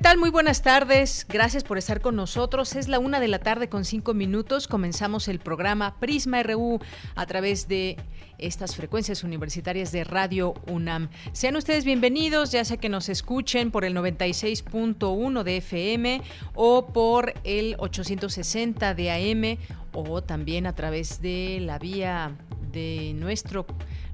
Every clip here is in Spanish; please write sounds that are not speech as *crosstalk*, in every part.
Tal? Muy buenas tardes. Gracias por estar con nosotros. Es la una de la tarde con cinco minutos. Comenzamos el programa Prisma RU a través de estas frecuencias universitarias de Radio UNAM. Sean ustedes bienvenidos, ya sea que nos escuchen por el 96.1 de FM o por el 860 de AM o también a través de la vía de nuestro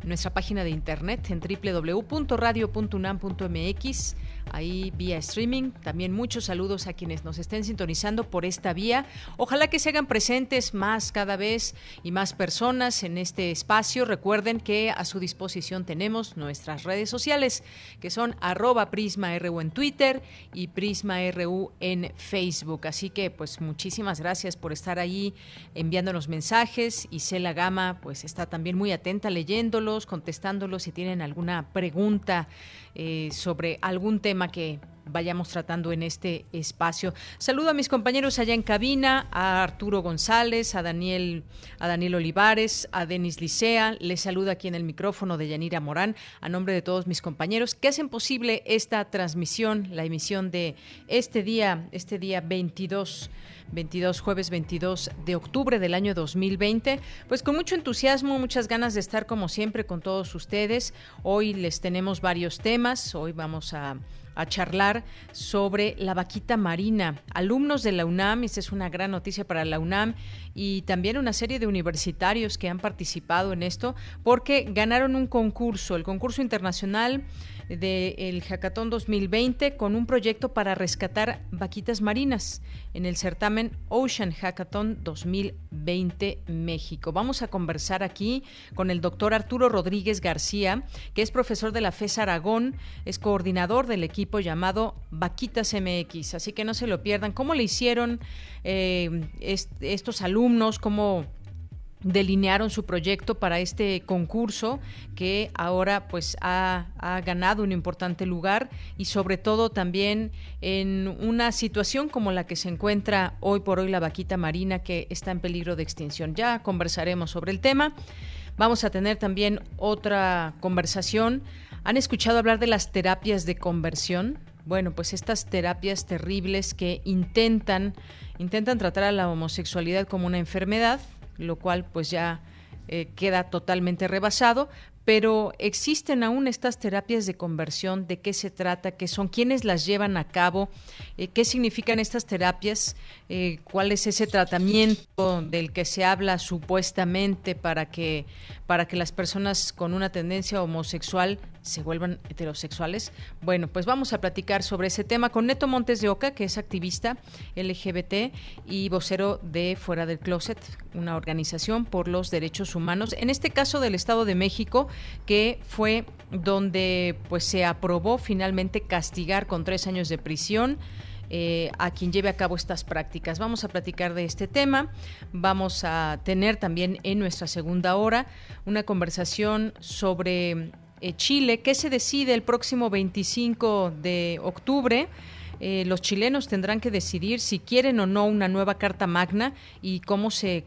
nuestra página de internet en www.radio.unam.mx ahí vía streaming. También muchos saludos a quienes nos estén sintonizando por esta vía. Ojalá que se hagan presentes más cada vez y más personas en este espacio. Recuerden que a su disposición tenemos nuestras redes sociales, que son arroba PrismaRU en Twitter y PrismaRU en Facebook. Así que pues muchísimas gracias por estar ahí enviándonos mensajes. Y Cela Gama pues está también muy atenta leyéndolos, contestándolos si tienen alguna pregunta eh, sobre algún tema que vayamos tratando en este espacio. Saludo a mis compañeros allá en cabina, a Arturo González, a Daniel, a Daniel Olivares, a Denis Licea. Les saluda aquí en el micrófono de Yanira Morán, a nombre de todos mis compañeros que hacen posible esta transmisión, la emisión de este día, este día 22 22, jueves 22 de octubre del año 2020. Pues con mucho entusiasmo, muchas ganas de estar como siempre con todos ustedes. Hoy les tenemos varios temas. Hoy vamos a a charlar sobre la vaquita marina. Alumnos de la UNAM, esta es una gran noticia para la UNAM, y también una serie de universitarios que han participado en esto porque ganaron un concurso, el concurso internacional del Hackathon 2020 con un proyecto para rescatar vaquitas marinas en el certamen Ocean Hackathon 2020 México. Vamos a conversar aquí con el doctor Arturo Rodríguez García, que es profesor de la FES Aragón, es coordinador del equipo llamado Vaquitas MX, así que no se lo pierdan. ¿Cómo le hicieron eh, estos alumnos? ¿Cómo delinearon su proyecto para este concurso que ahora pues ha, ganado un importante lugar y sobre todo también en una situación como la que se encuentra hoy por hoy la vaquita marina que está en peligro de extinción. Ya conversaremos sobre el tema. Vamos a tener también otra conversación. ¿Han escuchado hablar de las terapias de conversión? Bueno, pues estas terapias terribles que intentan intentan tratar a la homosexualidad como una enfermedad lo cual pues ya eh, queda totalmente rebasado, pero existen aún estas terapias de conversión, de qué se trata, qué son, quiénes las llevan a cabo, eh, qué significan estas terapias, eh, cuál es ese tratamiento del que se habla supuestamente para que para que las personas con una tendencia homosexual se vuelvan heterosexuales. Bueno, pues vamos a platicar sobre ese tema con Neto Montes de Oca, que es activista LGBT y vocero de Fuera del Closet, una organización por los derechos humanos, en este caso del Estado de México, que fue donde pues se aprobó finalmente castigar con tres años de prisión eh, a quien lleve a cabo estas prácticas. Vamos a platicar de este tema. Vamos a tener también en nuestra segunda hora una conversación sobre Chile, qué se decide el próximo 25 de octubre. Eh, los chilenos tendrán que decidir si quieren o no una nueva Carta Magna y cómo se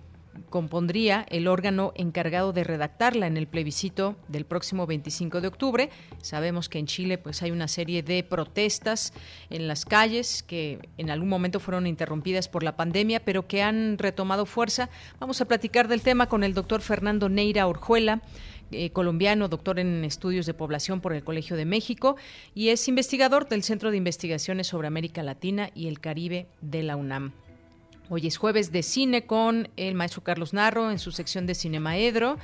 compondría el órgano encargado de redactarla en el plebiscito del próximo 25 de octubre. Sabemos que en Chile pues hay una serie de protestas en las calles que en algún momento fueron interrumpidas por la pandemia, pero que han retomado fuerza. Vamos a platicar del tema con el doctor Fernando Neira Orjuela. Eh, colombiano, doctor en estudios de población por el Colegio de México y es investigador del Centro de Investigaciones sobre América Latina y el Caribe de la UNAM. Hoy es jueves de cine con el maestro Carlos Narro en su sección de Cinemaedro.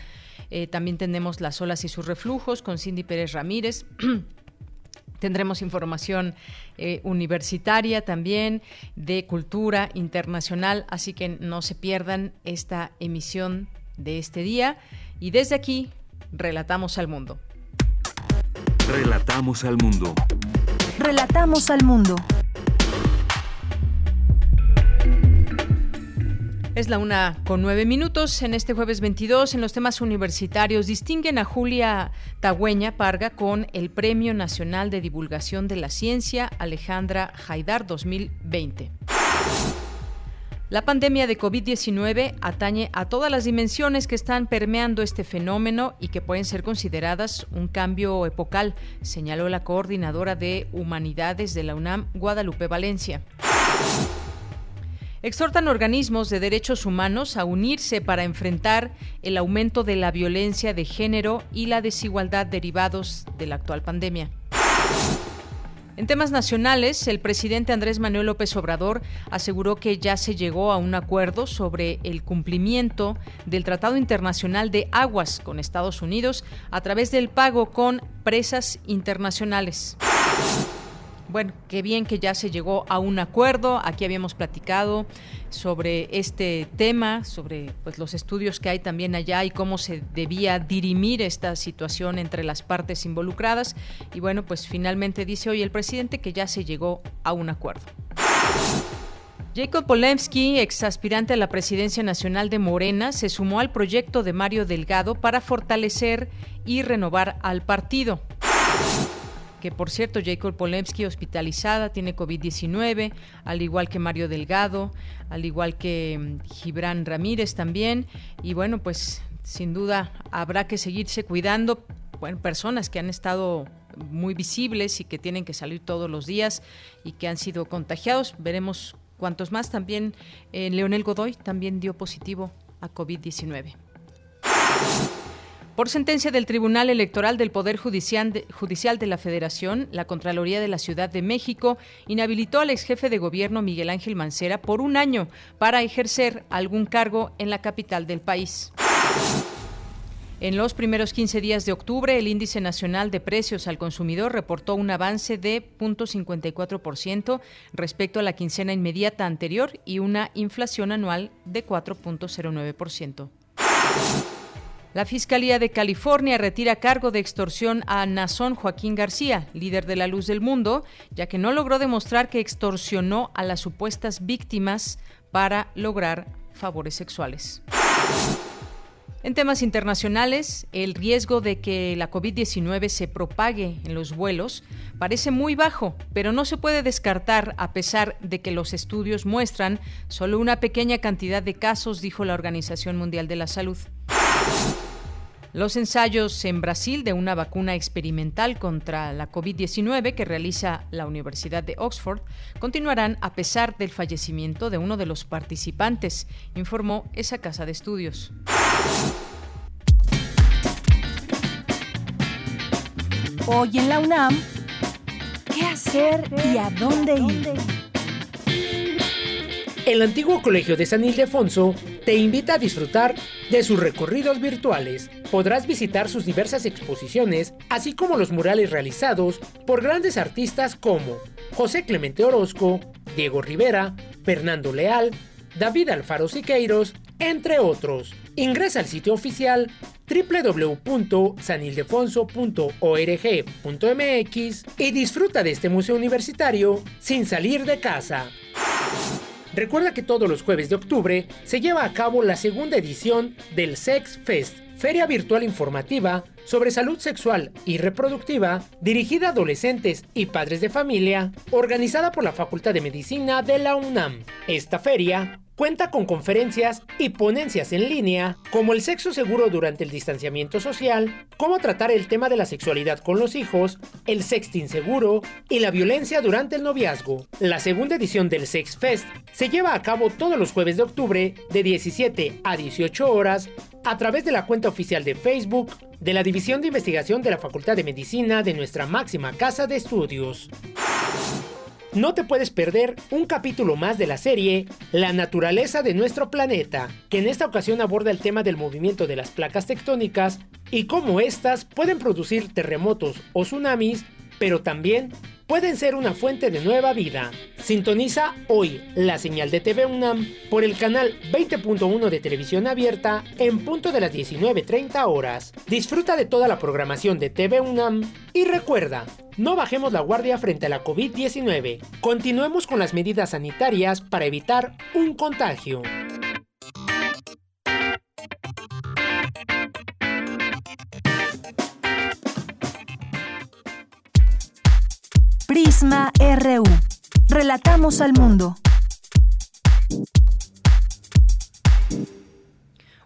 Eh, también tenemos Las olas y sus reflujos con Cindy Pérez Ramírez. *clears throat* Tendremos información eh, universitaria también, de cultura internacional, así que no se pierdan esta emisión de este día. Y desde aquí, relatamos al mundo. Relatamos al mundo. Relatamos al mundo. Es la una con nueve minutos. En este jueves 22, en los temas universitarios, distinguen a Julia Tagüeña Parga con el Premio Nacional de Divulgación de la Ciencia Alejandra Haidar 2020. La pandemia de COVID-19 atañe a todas las dimensiones que están permeando este fenómeno y que pueden ser consideradas un cambio epocal, señaló la coordinadora de Humanidades de la UNAM, Guadalupe Valencia exhortan organismos de derechos humanos a unirse para enfrentar el aumento de la violencia de género y la desigualdad derivados de la actual pandemia. En temas nacionales, el presidente Andrés Manuel López Obrador aseguró que ya se llegó a un acuerdo sobre el cumplimiento del Tratado Internacional de Aguas con Estados Unidos a través del pago con presas internacionales. Bueno, qué bien que ya se llegó a un acuerdo. Aquí habíamos platicado sobre este tema, sobre pues, los estudios que hay también allá y cómo se debía dirimir esta situación entre las partes involucradas. Y bueno, pues finalmente dice hoy el presidente que ya se llegó a un acuerdo. Jacob Polemski, ex aspirante a la presidencia nacional de Morena, se sumó al proyecto de Mario Delgado para fortalecer y renovar al partido que por cierto Jacob Polemski hospitalizada, tiene COVID-19, al igual que Mario Delgado, al igual que mm, Gibran Ramírez también. Y bueno, pues sin duda habrá que seguirse cuidando. Bueno, personas que han estado muy visibles y que tienen que salir todos los días y que han sido contagiados. Veremos cuántos más. También eh, Leonel Godoy también dio positivo a COVID-19. Por sentencia del Tribunal Electoral del Poder Judicial de, la Federación, la Contraloría de la Ciudad de México inhabilitó al ex jefe de gobierno Miguel Ángel Mancera por un año para ejercer algún cargo en la capital del país. En los primeros 15 días de octubre, el índice nacional de precios al consumidor reportó un avance de 0.54% respecto a la quincena inmediata anterior y una inflación anual de 4.09%. La Fiscalía de California retira cargo de extorsión a Nazón Joaquín García, líder de la Luz del Mundo, ya que no logró demostrar que extorsionó a las supuestas víctimas para lograr favores sexuales. En temas internacionales, el riesgo de que la COVID-19 se propague en los vuelos parece muy bajo, pero no se puede descartar a pesar de que los estudios muestran solo una pequeña cantidad de casos, dijo la Organización Mundial de la Salud. Los ensayos en Brasil de una vacuna experimental contra la COVID-19 que realiza la Universidad de Oxford continuarán a pesar del fallecimiento de uno de los participantes, informó esa casa de estudios. Hoy en la UNAM, ¿qué hacer y a dónde ir? El antiguo Colegio de San Ildefonso te invita a disfrutar de sus recorridos virtuales. Podrás visitar sus diversas exposiciones, así como los murales realizados por grandes artistas como José Clemente Orozco, Diego Rivera, Fernando Leal, David Alfaro Siqueiros, entre otros. Ingresa al sitio oficial www.sanildefonso.org.mx y disfruta de este museo universitario sin salir de casa. Recuerda que todos los jueves de octubre se lleva a cabo la segunda edición del Sex Fest, feria virtual informativa sobre salud sexual y reproductiva dirigida a adolescentes y padres de familia, organizada por la Facultad de Medicina de la UNAM. Esta feria Cuenta con conferencias y ponencias en línea como el sexo seguro durante el distanciamiento social, cómo tratar el tema de la sexualidad con los hijos, el sexting seguro y la violencia durante el noviazgo. La segunda edición del Sex Fest se lleva a cabo todos los jueves de octubre de 17 a 18 horas a través de la cuenta oficial de Facebook de la División de Investigación de la Facultad de Medicina de nuestra máxima casa de estudios. No te puedes perder un capítulo más de la serie La naturaleza de nuestro planeta, que en esta ocasión aborda el tema del movimiento de las placas tectónicas y cómo éstas pueden producir terremotos o tsunamis pero también pueden ser una fuente de nueva vida. Sintoniza hoy la señal de TV UNAM por el canal 20.1 de televisión abierta en punto de las 19.30 horas. Disfruta de toda la programación de TV UNAM y recuerda, no bajemos la guardia frente a la COVID-19. Continuemos con las medidas sanitarias para evitar un contagio. Prisma RU. Relatamos al mundo.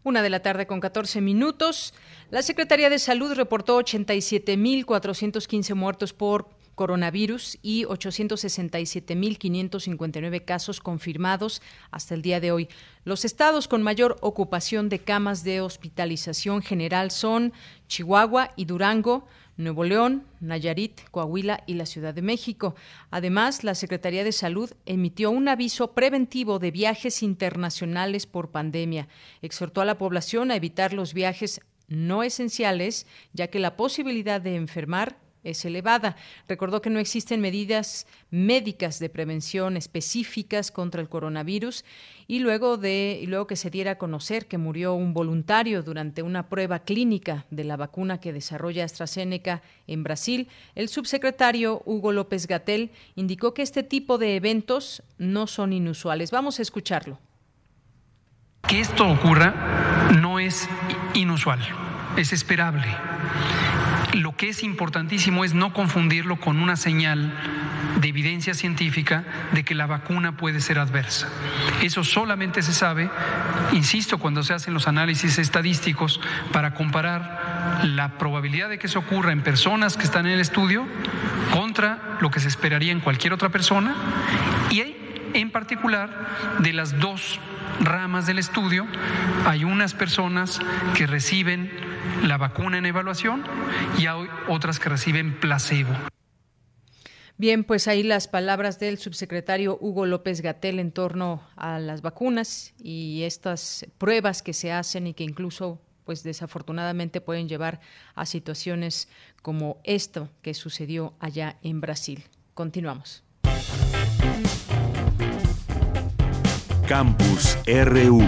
Una de la tarde con 14 minutos. La Secretaría de Salud reportó 87.415 muertos por coronavirus y 867.559 casos confirmados hasta el día de hoy. Los estados con mayor ocupación de camas de hospitalización general son Chihuahua y Durango, Nuevo León, Nayarit, Coahuila y la Ciudad de México. Además, la Secretaría de Salud emitió un aviso preventivo de viajes internacionales por pandemia. Exhortó a la población a evitar los viajes no esenciales, ya que la posibilidad de enfermar es elevada. Recordó que no existen medidas médicas de prevención específicas contra el coronavirus y luego de luego que se diera a conocer que murió un voluntario durante una prueba clínica de la vacuna que desarrolla AstraZeneca en Brasil, el subsecretario Hugo López Gatel indicó que este tipo de eventos no son inusuales. Vamos a escucharlo. Que esto ocurra no es inusual, es esperable lo que es importantísimo es no confundirlo con una señal de evidencia científica de que la vacuna puede ser adversa. Eso solamente se sabe, insisto, cuando se hacen los análisis estadísticos para comparar la probabilidad de que eso ocurra en personas que están en el estudio contra lo que se esperaría en cualquier otra persona y en particular de las dos ramas del estudio hay unas personas que reciben la vacuna en evaluación y hay otras que reciben placebo. Bien, pues ahí las palabras del subsecretario Hugo López Gatel en torno a las vacunas y estas pruebas que se hacen y que incluso pues desafortunadamente pueden llevar a situaciones como esto que sucedió allá en Brasil. Continuamos. Campus RU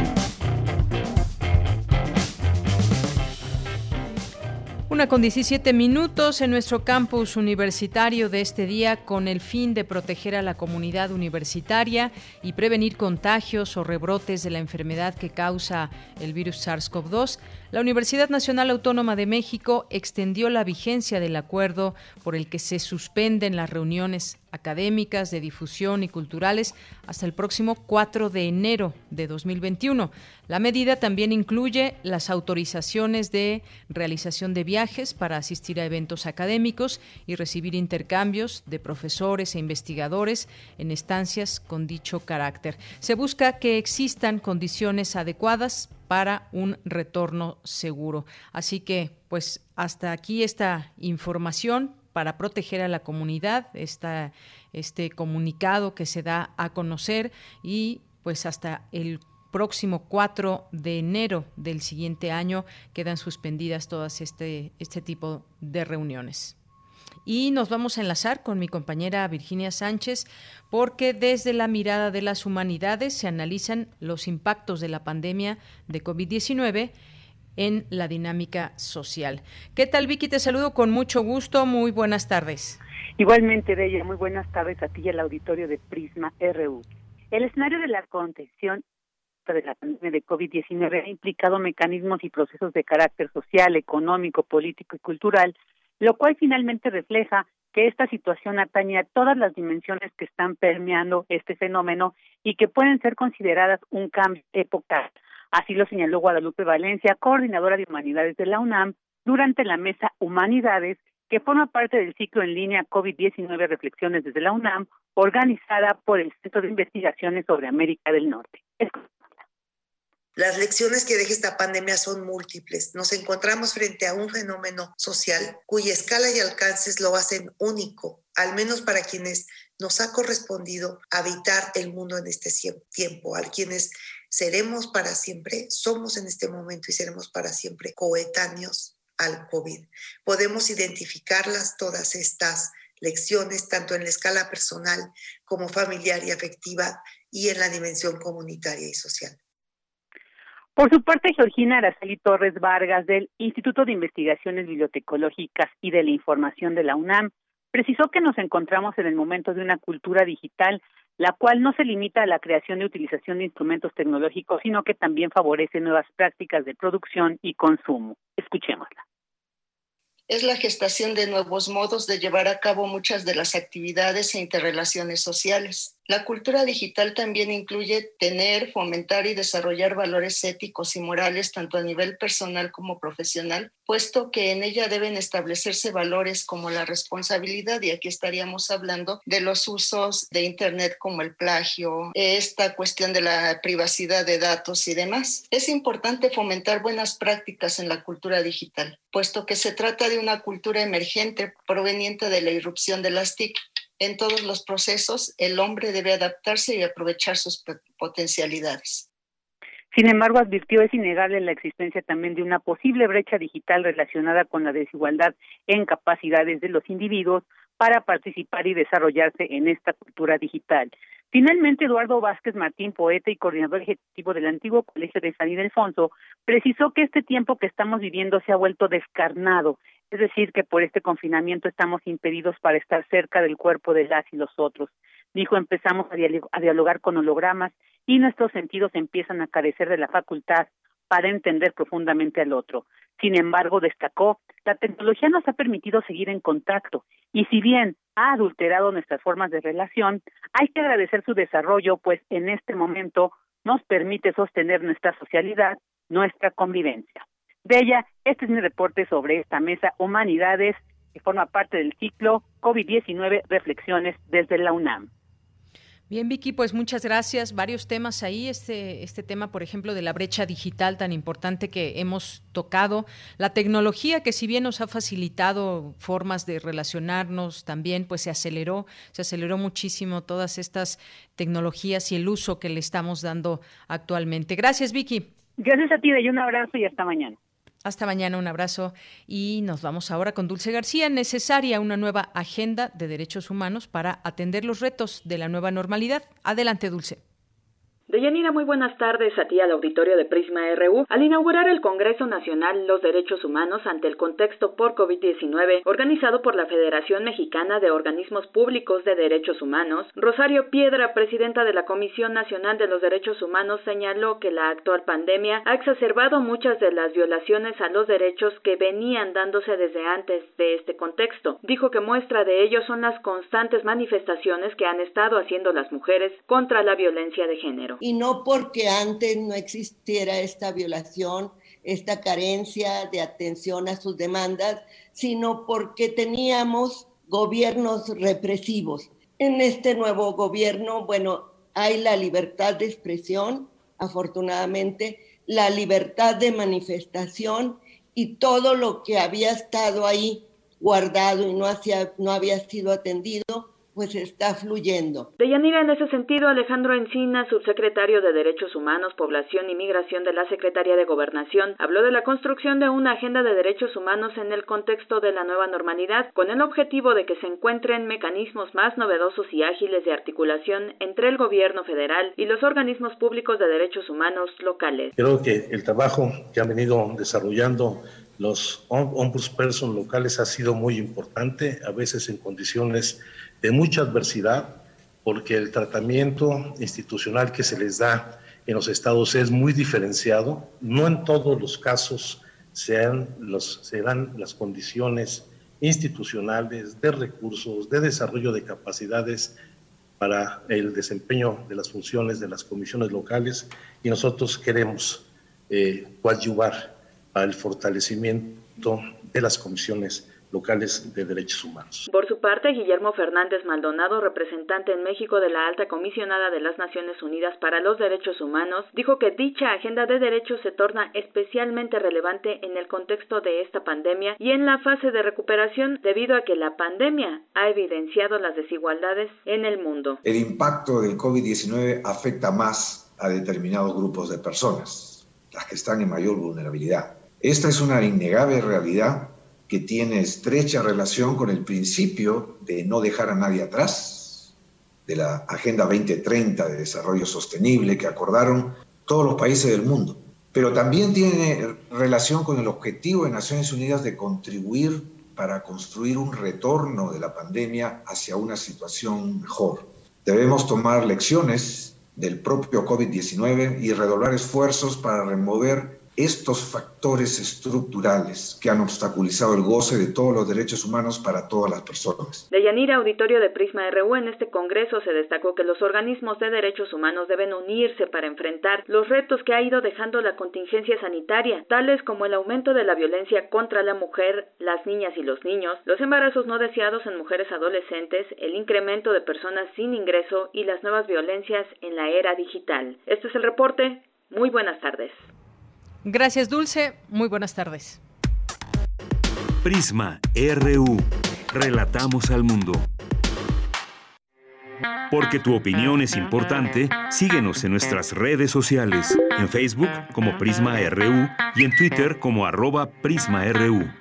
Una con 17 minutos en nuestro campus universitario de este día con el fin de proteger a la comunidad universitaria y prevenir contagios o rebrotes de la enfermedad que causa el virus SARS-CoV-2. La Universidad Nacional Autónoma de México extendió la vigencia del acuerdo por el que se suspenden las reuniones académicas, de difusión y culturales hasta el próximo 4 de enero de 2021. La medida también incluye las autorizaciones de realización de viajes para asistir a eventos académicos y recibir intercambios de profesores e investigadores en estancias con dicho carácter. Se busca que existan condiciones adecuadas para un retorno seguro. Así que, pues hasta aquí esta información para proteger a la comunidad, esta, este comunicado que se da a conocer y pues hasta el próximo 4 de enero del siguiente año quedan suspendidas todas este, este tipo de reuniones. Y nos vamos a enlazar con mi compañera Virginia Sánchez porque desde la mirada de las humanidades se analizan los impactos de la pandemia de COVID-19 en la dinámica social. ¿Qué tal, Vicky? Te saludo con mucho gusto. Muy buenas tardes. Igualmente, ella muy buenas tardes a ti y al auditorio de Prisma RU. El escenario de la contención de la pandemia de COVID-19 ha implicado mecanismos y procesos de carácter social, económico, político y cultural lo cual finalmente refleja que esta situación atañe a todas las dimensiones que están permeando este fenómeno y que pueden ser consideradas un cambio epocal. Así lo señaló Guadalupe Valencia, coordinadora de humanidades de la UNAM, durante la mesa Humanidades, que forma parte del ciclo en línea COVID-19 Reflexiones desde la UNAM, organizada por el Centro de Investigaciones sobre América del Norte. Las lecciones que deja esta pandemia son múltiples. Nos encontramos frente a un fenómeno social cuya escala y alcances lo hacen único, al menos para quienes nos ha correspondido habitar el mundo en este tiempo, a quienes seremos para siempre, somos en este momento y seremos para siempre coetáneos al COVID. Podemos identificarlas todas estas lecciones tanto en la escala personal como familiar y afectiva y en la dimensión comunitaria y social. Por su parte, Georgina Araceli Torres Vargas del Instituto de Investigaciones Bibliotecológicas y de la Información de la UNAM precisó que nos encontramos en el momento de una cultura digital, la cual no se limita a la creación y utilización de instrumentos tecnológicos, sino que también favorece nuevas prácticas de producción y consumo. Escuchémosla es la gestación de nuevos modos de llevar a cabo muchas de las actividades e interrelaciones sociales. La cultura digital también incluye tener, fomentar y desarrollar valores éticos y morales tanto a nivel personal como profesional, puesto que en ella deben establecerse valores como la responsabilidad, y aquí estaríamos hablando de los usos de Internet como el plagio, esta cuestión de la privacidad de datos y demás. Es importante fomentar buenas prácticas en la cultura digital, puesto que se trata de una cultura emergente proveniente de la irrupción de las TIC en todos los procesos, el hombre debe adaptarse y aprovechar sus potencialidades. Sin embargo, advirtió es innegable la existencia también de una posible brecha digital relacionada con la desigualdad en capacidades de los individuos para participar y desarrollarse en esta cultura digital. Finalmente, Eduardo Vázquez Martín, poeta y coordinador ejecutivo del antiguo Colegio de San Ildefonso, precisó que este tiempo que estamos viviendo se ha vuelto descarnado es decir, que por este confinamiento estamos impedidos para estar cerca del cuerpo de las y los otros. Dijo, empezamos a dialogar con hologramas y nuestros sentidos empiezan a carecer de la facultad para entender profundamente al otro. Sin embargo, destacó, la tecnología nos ha permitido seguir en contacto y si bien ha adulterado nuestras formas de relación, hay que agradecer su desarrollo, pues en este momento nos permite sostener nuestra socialidad, nuestra convivencia. Bella, este es mi reporte sobre esta mesa Humanidades que forma parte del ciclo COVID-19 Reflexiones desde la UNAM. Bien, Vicky, pues muchas gracias. Varios temas ahí. Este, este tema, por ejemplo, de la brecha digital tan importante que hemos tocado. La tecnología que si bien nos ha facilitado formas de relacionarnos, también pues se aceleró, se aceleró muchísimo todas estas tecnologías y el uso que le estamos dando actualmente. Gracias, Vicky. Gracias a ti, y un abrazo y hasta mañana. Hasta mañana, un abrazo y nos vamos ahora con Dulce García. Necesaria una nueva agenda de derechos humanos para atender los retos de la nueva normalidad. Adelante, Dulce. Deyanira, muy buenas tardes a ti al auditorio de Prisma RU. Al inaugurar el Congreso Nacional Los Derechos Humanos ante el contexto por COVID-19, organizado por la Federación Mexicana de Organismos Públicos de Derechos Humanos, Rosario Piedra, presidenta de la Comisión Nacional de los Derechos Humanos, señaló que la actual pandemia ha exacerbado muchas de las violaciones a los derechos que venían dándose desde antes de este contexto. Dijo que muestra de ello son las constantes manifestaciones que han estado haciendo las mujeres contra la violencia de género y no porque antes no existiera esta violación, esta carencia de atención a sus demandas, sino porque teníamos gobiernos represivos. En este nuevo gobierno, bueno, hay la libertad de expresión, afortunadamente, la libertad de manifestación y todo lo que había estado ahí guardado y no, no había sido atendido, pues está fluyendo. Deyanira, en ese sentido, Alejandro Encina, subsecretario de Derechos Humanos, Población y Migración de la Secretaría de Gobernación, habló de la construcción de una agenda de derechos humanos en el contexto de la nueva normalidad, con el objetivo de que se encuentren mecanismos más novedosos y ágiles de articulación entre el gobierno federal y los organismos públicos de derechos humanos locales. Creo que el trabajo que han venido desarrollando los ombudsperson locales ha sido muy importante, a veces en condiciones de mucha adversidad, porque el tratamiento institucional que se les da en los estados es muy diferenciado. No en todos los casos se, los, dan las condiciones institucionales, de recursos, de desarrollo de capacidades para el desempeño de las funciones de las comisiones locales y nosotros queremos eh, coadyuvar al fortalecimiento de las comisiones locales de derechos humanos. Por su parte, Guillermo Fernández Maldonado, representante en México de la Alta Comisionada de las Naciones Unidas para los Derechos Humanos, dijo que dicha agenda de derechos se torna especialmente relevante en el contexto de esta pandemia y en la fase de recuperación debido a que la pandemia ha evidenciado las desigualdades en el mundo. El impacto del COVID-19 afecta más a determinados grupos de personas, las que están en mayor vulnerabilidad. Esta es una innegable realidad que tiene estrecha relación con el principio de no dejar a nadie atrás, de la Agenda 2030 de Desarrollo Sostenible que acordaron todos los países del mundo. Pero también tiene relación con el objetivo de Naciones Unidas de contribuir para construir un retorno de la pandemia hacia una situación mejor. Debemos tomar lecciones del propio COVID-19 y redoblar esfuerzos para remover estos factores estructurales que han obstaculizado el goce de todos los derechos humanos para todas las personas. De Yanira, auditorio de Prisma RU, en este Congreso se destacó que los organismos de derechos humanos deben unirse para enfrentar los retos que ha ido dejando la contingencia sanitaria, tales como el aumento de la violencia contra la mujer, las niñas y los niños, los embarazos no deseados en mujeres adolescentes, el incremento de personas sin ingreso y las nuevas violencias en la era digital. Este es el reporte. Muy buenas tardes. Gracias, Dulce. Muy buenas tardes. Prisma RU. Relatamos al mundo. Porque tu opinión es importante, síguenos en nuestras redes sociales, en Facebook como Prisma RU y en Twitter como arroba PrismaRU.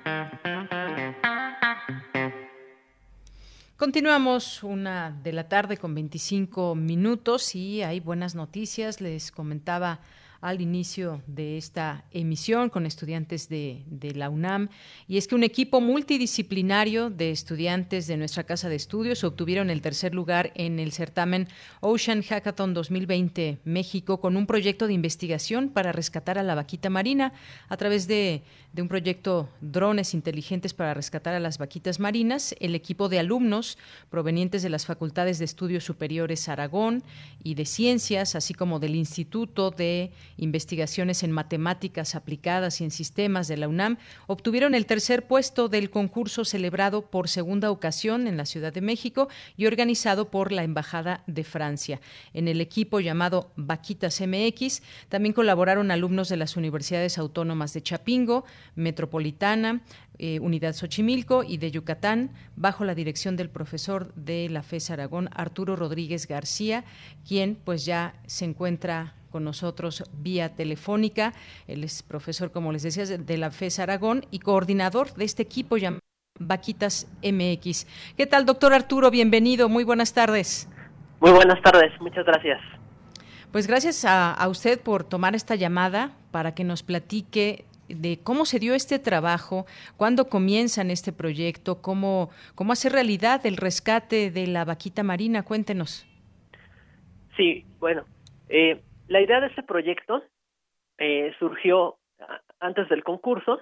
Continuamos una de la tarde con 25 minutos y hay buenas noticias. Les comentaba al inicio de esta emisión con estudiantes de, la UNAM. Y es que un equipo multidisciplinario de estudiantes de nuestra casa de estudios obtuvieron el tercer lugar en el certamen Ocean Hackathon 2020 México con un proyecto de investigación para rescatar a la vaquita marina a través de, de un proyecto Drones Inteligentes para rescatar a las vaquitas marinas. El equipo de alumnos provenientes de las facultades de estudios superiores Aragón y de Ciencias, así como del Instituto de Investigaciones en Matemáticas Aplicadas y en Sistemas de la UNAM, obtuvieron el tercer puesto del concurso celebrado por segunda ocasión en la Ciudad de México y organizado por la Embajada de Francia. En el equipo llamado Vaquitas MX también colaboraron alumnos de las universidades autónomas de Chapingo, Metropolitana, eh, Unidad Xochimilco y de Yucatán, bajo la dirección del profesor de la FES Aragón, Arturo Rodríguez García, quien pues ya se encuentra con nosotros vía telefónica. Él es profesor, como les decía, de la FES Aragón y coordinador de este equipo llamado Vaquitas MX. ¿Qué tal, doctor Arturo? Bienvenido, muy buenas tardes. Muy buenas tardes, muchas gracias. Pues gracias a, a usted por tomar esta llamada para que nos platique de cómo se dio este trabajo, cuándo comienzan este proyecto, cómo, cómo hacer realidad el rescate de la vaquita marina. Cuéntenos. Sí, bueno, eh, la idea de este proyecto eh, surgió antes del concurso.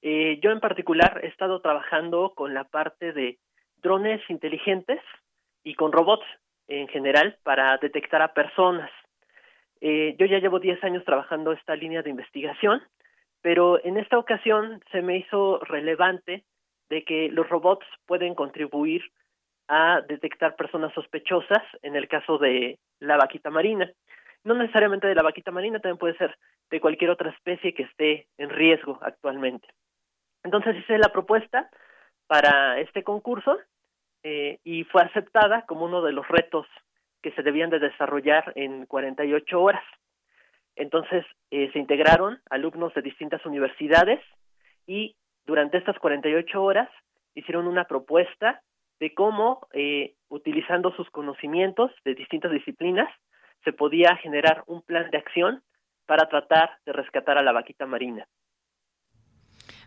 Eh, yo en particular he estado trabajando con la parte de drones inteligentes y con robots en general para detectar a personas. Eh, yo ya llevo 10 años trabajando esta línea de investigación, pero en esta ocasión se me hizo relevante de que los robots pueden contribuir a detectar personas sospechosas en el caso de la vaquita marina no necesariamente de la vaquita marina, también puede ser de cualquier otra especie que esté en riesgo actualmente. Entonces hice la propuesta para este concurso eh, y fue aceptada como uno de los retos que se debían de desarrollar en 48 horas. Entonces eh, se integraron alumnos de distintas universidades y durante estas 48 horas hicieron una propuesta de cómo, eh, utilizando sus conocimientos de distintas disciplinas, se podía generar un plan de acción para tratar de rescatar a la vaquita marina.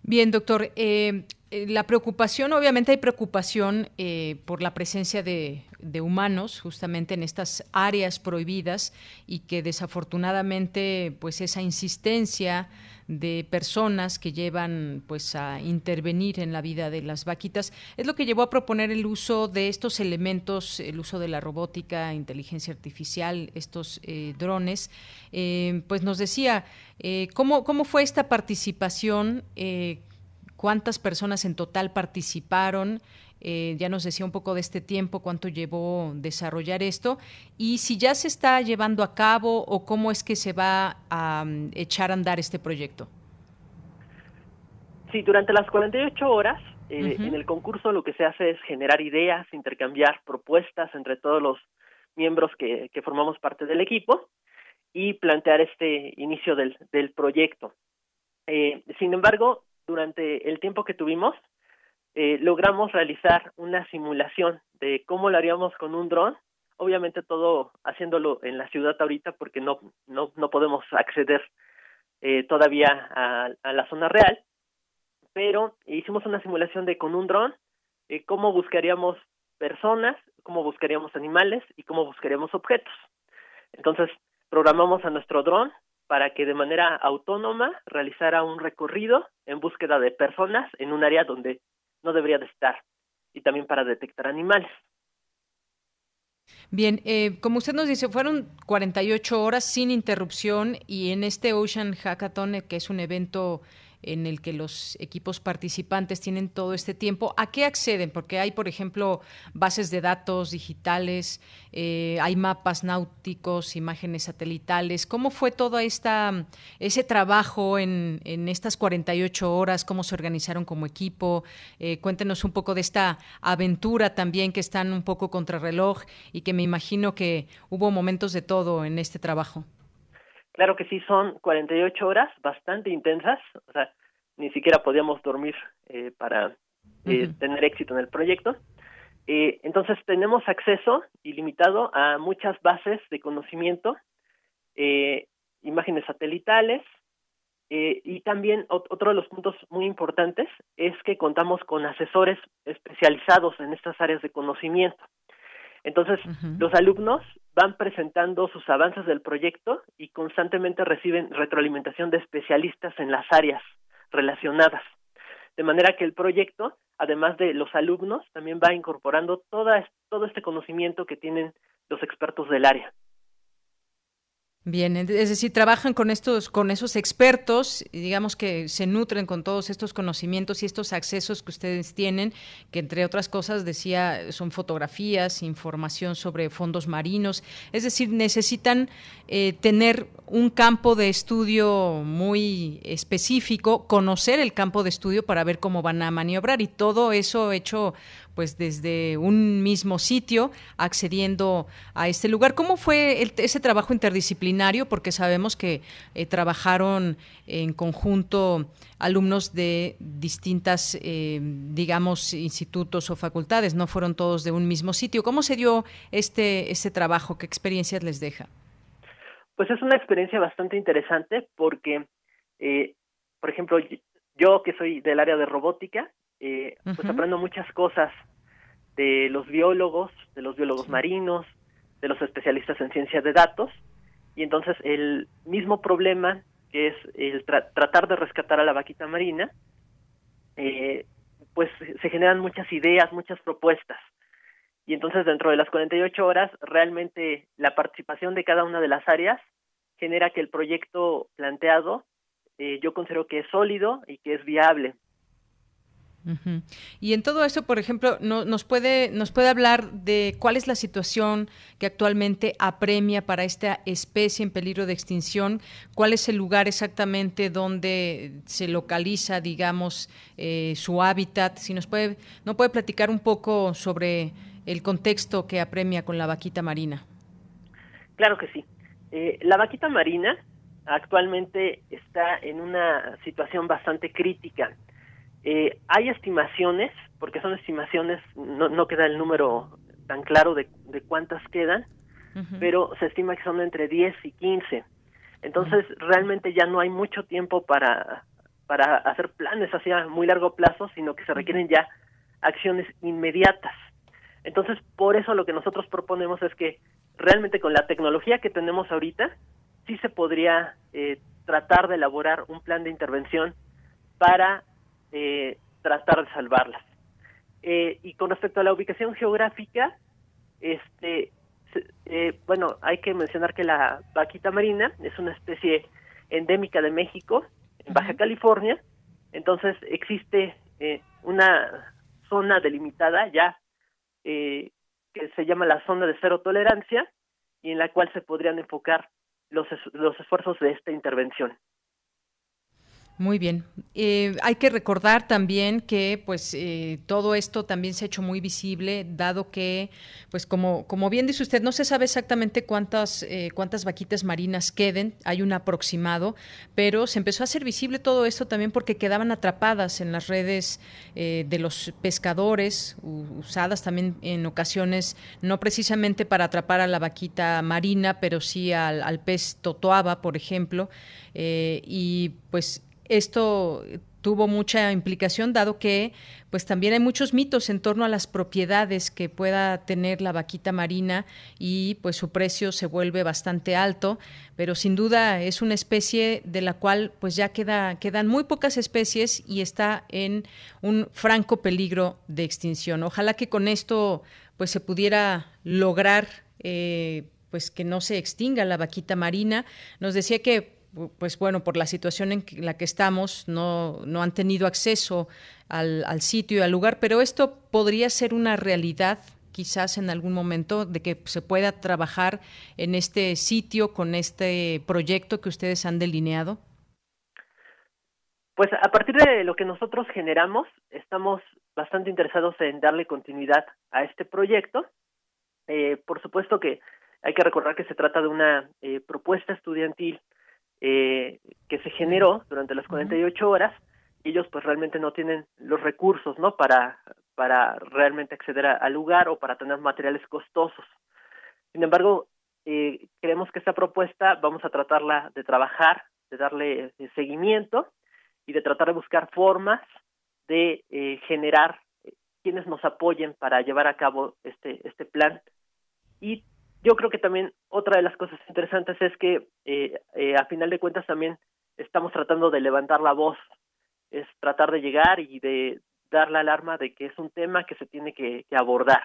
Bien, doctor. Eh, la preocupación, obviamente hay preocupación eh, por la presencia de, humanos justamente en estas áreas prohibidas y que desafortunadamente pues esa insistencia de personas que llevan pues a intervenir en la vida de las vaquitas es lo que llevó a proponer el uso de estos elementos, el uso de la robótica, inteligencia artificial, estos eh, drones. pues nos decía cómo cómo fue esta participación cuántas personas en total participaron. Eh, ya nos decía un poco de este tiempo, cuánto llevó desarrollar esto y si ya se está llevando a cabo o cómo es que se va a um, echar a andar este proyecto. Sí, durante las 48 horas eh, en el concurso lo que se hace es generar ideas, intercambiar propuestas entre todos los miembros que, formamos parte del equipo y plantear este inicio del, proyecto. Eh, sin embargo, durante el tiempo que tuvimos, eh, logramos realizar una simulación de cómo lo haríamos con un dron, obviamente todo haciéndolo en la ciudad ahorita porque no, no, no podemos acceder eh, todavía a, la zona real, pero hicimos una simulación de con un dron, eh, cómo buscaríamos personas, cómo buscaríamos animales y cómo buscaríamos objetos. Entonces, programamos a nuestro dron para que de manera autónoma realizara un recorrido en búsqueda de personas en un área donde no debería de estar y también para detectar animales. Bien, eh, como usted nos dice, fueron 48 horas sin interrupción y en este Ocean Hackathon, eh, que es un evento en el que los equipos participantes tienen todo este tiempo. ¿A qué acceden? Porque hay, por ejemplo, bases de datos digitales, eh, hay mapas náuticos, imágenes satelitales. ¿Cómo fue todo esta, ese trabajo en, en estas 48 horas? ¿Cómo se organizaron como equipo? Eh, cuéntenos un poco de esta aventura también que están un poco contrarreloj y que me imagino que hubo momentos de todo en este trabajo. Claro que sí, son 48 horas bastante intensas, o sea, ni siquiera podíamos dormir eh, para eh, tener éxito en el proyecto. Eh, entonces tenemos acceso ilimitado a muchas bases de conocimiento, imágenes satelitales, y también otro de los puntos muy importantes es que contamos con asesores especializados en estas áreas de conocimiento. Entonces, los alumnos van presentando sus avances del proyecto y constantemente reciben retroalimentación de especialistas en las áreas relacionadas. De manera que el proyecto, además de los alumnos, también va incorporando toda, todo este conocimiento que tienen los expertos del área. Bien, es decir, trabajan con estos, con esos expertos, digamos que se nutren con todos estos conocimientos y estos accesos que ustedes tienen, que entre otras cosas decía son fotografías, información sobre fondos marinos, es decir, necesitan eh, tener un campo de estudio muy específico, conocer el campo de estudio para ver cómo van a maniobrar y todo eso hecho pues desde un mismo sitio accediendo a este lugar. ¿Cómo fue ese trabajo interdisciplinario? Porque sabemos que eh, trabajaron en conjunto alumnos de distintas, eh, digamos, institutos o facultades, no fueron todos de un mismo sitio. ¿Cómo se dio este, este trabajo? ¿Qué experiencias les deja? Pues es una experiencia bastante interesante porque, eh, por ejemplo, yo que soy del área de robótica, eh, pues aprendo muchas cosas de los biólogos, de los biólogos marinos, de los especialistas en ciencia de datos, y entonces el mismo problema que es el tratar de rescatar a la vaquita marina, eh, pues se generan muchas ideas, muchas propuestas. Y entonces dentro de las 48 horas, realmente la participación de cada una de las áreas genera que el proyecto planteado eh, yo considero que es sólido y que es viable. Y en todo eso, por ejemplo, no, nos, puede, nos puede hablar de cuál es la situación que actualmente apremia para esta especie en peligro de extinción, cuál es el lugar exactamente donde se localiza, digamos, eh, su hábitat. Si nos puede, no puede platicar un poco sobre el contexto que apremia con la vaquita marina. Claro que sí. Eh, la vaquita marina actualmente está en una situación bastante crítica eh, hay estimaciones, porque son estimaciones, no, no queda el número tan claro de, de cuántas quedan, pero se estima que son entre 10 y 15. Entonces, realmente ya no hay mucho tiempo para, para hacer planes hacia muy largo plazo, sino que se requieren ya acciones inmediatas. Entonces, por eso lo que nosotros proponemos es que realmente con la tecnología que tenemos ahorita, sí se podría eh, tratar de elaborar un plan de intervención para eh, tratar de salvarlas. Eh, y con respecto a la ubicación geográfica, este, eh, bueno, hay que mencionar que la vaquita marina es una especie endémica de México, en Baja California, entonces existe una zona delimitada ya que se llama la zona de cero tolerancia y en la cual se podrían enfocar los, los esfuerzos de esta intervención. Muy bien. Eh, hay que recordar también que, pues, eh, todo esto también se ha hecho muy visible, dado que, pues, como, como bien dice usted, no se sabe exactamente cuántas, eh, cuántas vaquitas marinas queden, hay un aproximado, pero se empezó a hacer visible todo esto también porque quedaban atrapadas en las redes de los pescadores, usadas también en ocasiones, no precisamente para atrapar a la vaquita marina, pero sí al, al pez totoaba, por ejemplo, y pues esto tuvo mucha implicación dado que pues también hay muchos mitos en torno a las propiedades que pueda tener la vaquita marina y pues su precio se vuelve bastante alto, pero sin duda es una especie de la cual pues ya queda, quedan muy pocas especies y está en un franco peligro de extinción. Ojalá que con esto pues se pudiera lograr eh, pues que no se extinga la vaquita marina. Nos decía que pues bueno, por la situación en la que estamos, no, no han tenido acceso al, al sitio y al lugar, pero esto podría ser una realidad quizás en algún momento de que se pueda trabajar en este sitio con este proyecto que ustedes han delineado? Pues a partir de lo que nosotros generamos, estamos bastante interesados en darle continuidad a este proyecto. Eh, por supuesto que hay que recordar que se trata de una eh, propuesta estudiantil eh, que se generó durante las 48 horas ellos pues realmente no tienen los recursos no para para realmente acceder al lugar o para tener materiales costosos. Sin embargo eh, creemos que esta propuesta vamos a tratarla de trabajar de darle eh, seguimiento y de tratar de buscar formas de eh, generar eh, quienes nos apoyen para llevar a cabo este este plan. Y yo creo que también otra de las cosas interesantes es que eh, eh, a final de cuentas también estamos tratando de levantar la voz, es tratar de llegar y de dar la alarma de que es un tema que se tiene que, abordar.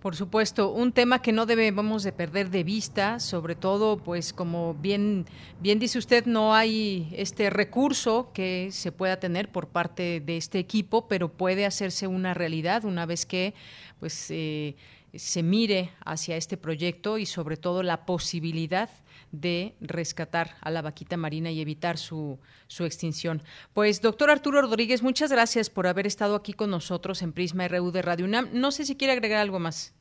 Por supuesto, un tema que no debemos de perder de vista, sobre todo, pues como bien bien dice usted, no hay este recurso que se pueda tener por parte de este equipo, pero puede hacerse una realidad una vez que, pues, eh, se mire hacia este proyecto y sobre todo la posibilidad de rescatar a la vaquita marina y evitar su, su extinción. Pues, doctor Arturo Rodríguez, muchas gracias por haber estado aquí con nosotros en Prisma RU de Radio UNAM. No sé si quiere agregar algo más.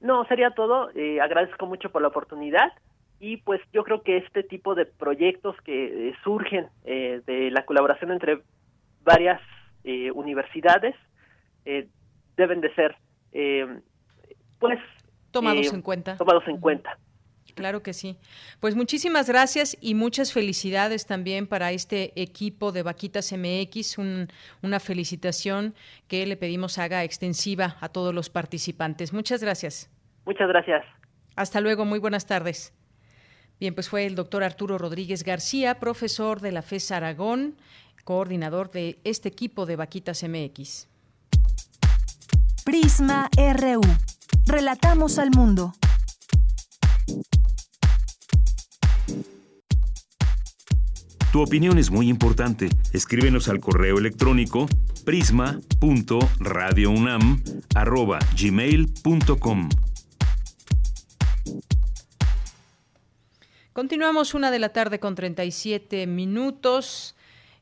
No, sería todo. Eh, agradezco mucho por la oportunidad y pues yo creo que este tipo de proyectos que eh, surgen eh, de la colaboración entre varias eh, universidades deben de ser eh, pues tomados eh, en cuenta. Tomados en cuenta. Claro que sí. Pues muchísimas gracias y muchas felicidades también para este equipo de Vaquitas MX. Un, una felicitación que le pedimos haga extensiva a todos los participantes. Muchas gracias. Muchas gracias. Hasta luego, muy buenas tardes. Bien, pues fue el doctor Arturo Rodríguez García, profesor de la FES Aragón, coordinador de este equipo de Vaquitas MX. Prisma RU. Relatamos al mundo. Tu opinión es muy importante. Escríbenos al correo electrónico prisma.radiounam@gmail.com. Continuamos una de la tarde con 37 minutos.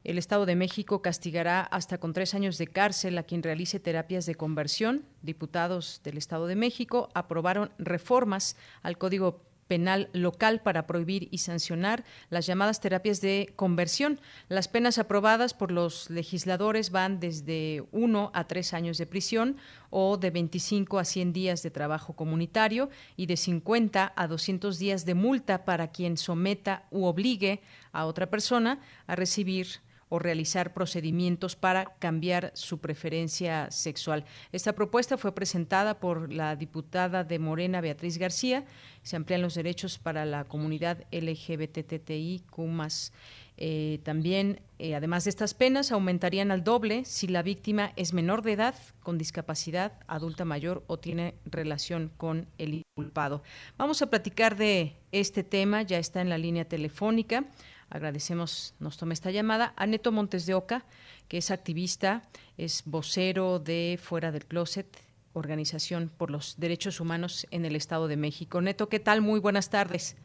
El Estado de México castigará hasta con tres años de cárcel a quien realice terapias de conversión. Diputados del Estado de México aprobaron reformas al Código penal local para prohibir y sancionar las llamadas terapias de conversión. Las penas aprobadas por los legisladores van desde uno a tres años de prisión o de 25 a 100 días de trabajo comunitario y de 50 a 200 días de multa para quien someta u obligue a otra persona a recibir o realizar procedimientos para cambiar su preferencia sexual. Esta propuesta fue presentada por la diputada de Morena, Beatriz García. Se amplían los derechos para la comunidad LGBTTIQ+. Eh, también, eh, además de estas penas, aumentarían al doble si la víctima es menor de edad, con discapacidad, adulta mayor o tiene relación con el culpado. Vamos a platicar de este tema, ya está en la línea telefónica. Agradecemos, nos toma esta llamada, a Neto Montes de Oca, que es activista, es vocero de Fuera del Closet, Organización por los Derechos Humanos en el Estado de México. Neto, ¿qué tal? Muy buenas tardes.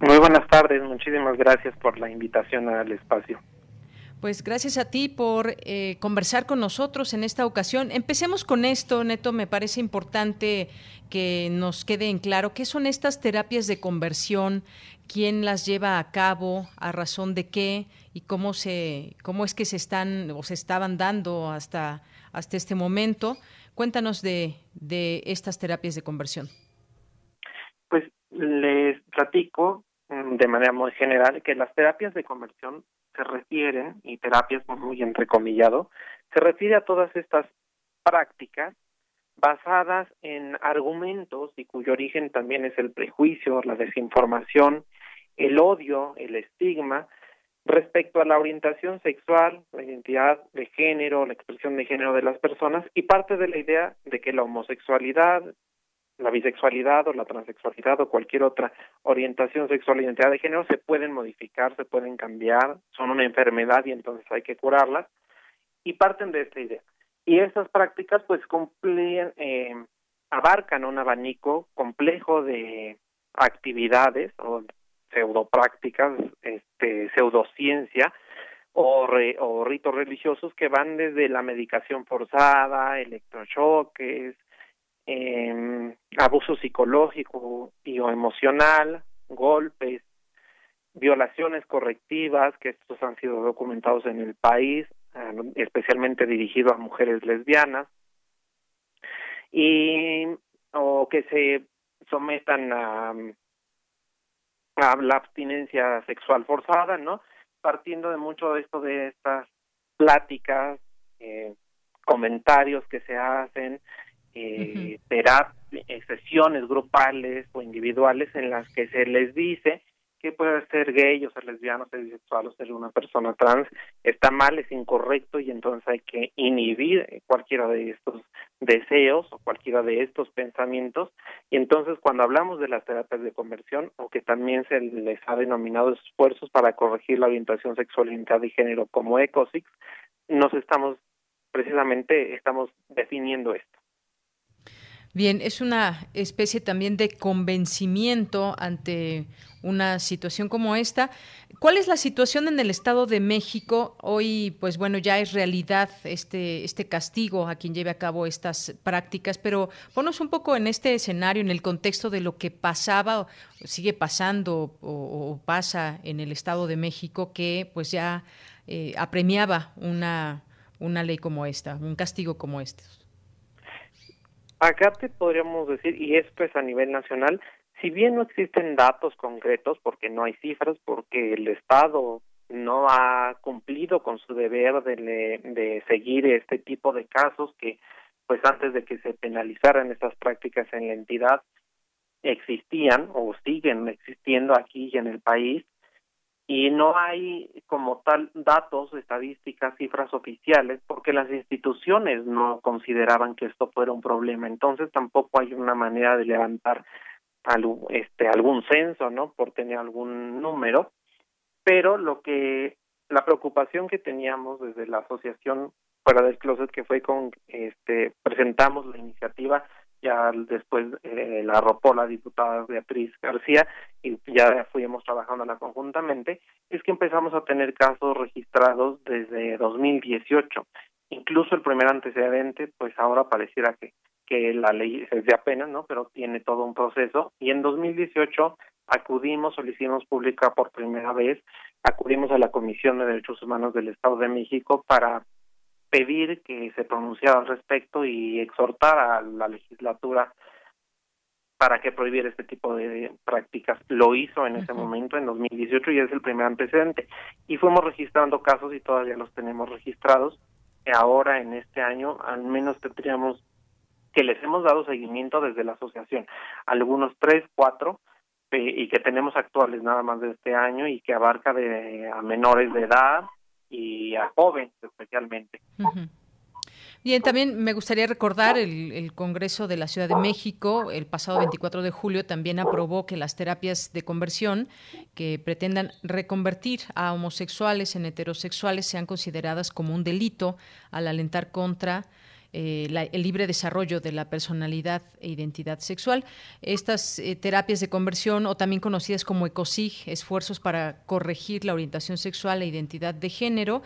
Muy buenas tardes, muchísimas gracias por la invitación al espacio. Pues gracias a ti por eh, conversar con nosotros en esta ocasión. Empecemos con esto, Neto, me parece importante que nos quede en claro qué son estas terapias de conversión, quién las lleva a cabo, a razón de qué y cómo se cómo es que se están o se estaban dando hasta hasta este momento. Cuéntanos de, de estas terapias de conversión. Pues les platico mm, de manera muy general que las terapias de conversión se refieren, y terapias muy entrecomillado, se refiere a todas estas prácticas basadas en argumentos y cuyo origen también es el prejuicio, la desinformación, el odio, el estigma respecto a la orientación sexual, la identidad de género, la expresión de género de las personas y parte de la idea de que la homosexualidad, la bisexualidad o la transexualidad o cualquier otra orientación sexual o identidad de género se pueden modificar, se pueden cambiar, son una enfermedad y entonces hay que curarlas y parten de esta idea. Y estas prácticas pues cumplen, eh, abarcan un abanico complejo de actividades o pseudoprácticas, este, pseudociencia o, o ritos religiosos que van desde la medicación forzada, electrochoques, eh, abuso psicológico y o emocional, golpes, violaciones correctivas, que estos han sido documentados en el país, eh, especialmente dirigido a mujeres lesbianas, y o que se sometan a, a la abstinencia sexual forzada, ¿no? Partiendo de mucho de esto de estas pláticas, eh, comentarios que se hacen, eh, uh sesiones grupales o individuales en las que se les dice que puede ser gay o ser lesbiano, ser bisexual o ser una persona trans, está mal, es incorrecto y entonces hay que inhibir cualquiera de estos deseos o cualquiera de estos pensamientos. Y entonces cuando hablamos de las terapias de conversión o que también se les ha denominado esfuerzos para corregir la orientación sexual, identidad y género como ECOSIX, nos estamos precisamente estamos definiendo esto. Bien, es una especie también de convencimiento ante una situación como esta. ¿Cuál es la situación en el Estado de México? Hoy, pues bueno, ya es realidad este, este castigo a quien lleve a cabo estas prácticas, pero ponos un poco en este escenario, en el contexto de lo que pasaba, sigue pasando o, pasa en el Estado de México, que pues ya eh, apremiaba una, una ley como esta, un castigo como este. Acá te podríamos decir, y esto es a nivel nacional, si bien no existen datos concretos, porque no hay cifras, porque el Estado no ha cumplido con su deber de, de seguir este tipo de casos que, pues antes de que se penalizaran estas prácticas en la entidad, existían o siguen existiendo aquí y en el país, y no hay como tal datos, estadísticas, cifras oficiales, porque las instituciones no consideraban que esto fuera un problema. Entonces tampoco hay una manera de levantar este algún censo, ¿no? Por tener algún número, pero lo que la preocupación que teníamos desde la asociación fuera del closet que fue con este presentamos la iniciativa ya después eh, la arropó la diputada Beatriz García y ya fuimos trabajándola conjuntamente, es que empezamos a tener casos registrados desde 2018. Incluso el primer antecedente, pues ahora pareciera que, que la ley es de apenas, ¿no? Pero tiene todo un proceso. Y en 2018 acudimos o hicimos pública por primera vez, acudimos a la Comisión de Derechos Humanos del Estado de México para pedir que se pronunciara al respecto y exhortar a la legislatura para que prohibiera este tipo de prácticas. Lo hizo en ese momento, en 2018, y es el primer antecedente. Y fuimos registrando casos y todavía los tenemos registrados. Ahora, en este año, al menos tendríamos que les hemos dado seguimiento desde la asociación, algunos tres, cuatro, y que tenemos actuales nada más de este año y que abarca de a menores de edad y a jóvenes especialmente. Bien, también me gustaría recordar el, el, Congreso de la Ciudad de México, el pasado 24 de julio, también aprobó que las terapias de conversión que pretendan reconvertir a homosexuales en heterosexuales sean consideradas como un delito al alentar contra eh, el libre desarrollo de la personalidad e identidad sexual. Estas eh, terapias de conversión, o también conocidas como ECOSIG, esfuerzos para corregir la orientación sexual e identidad de género,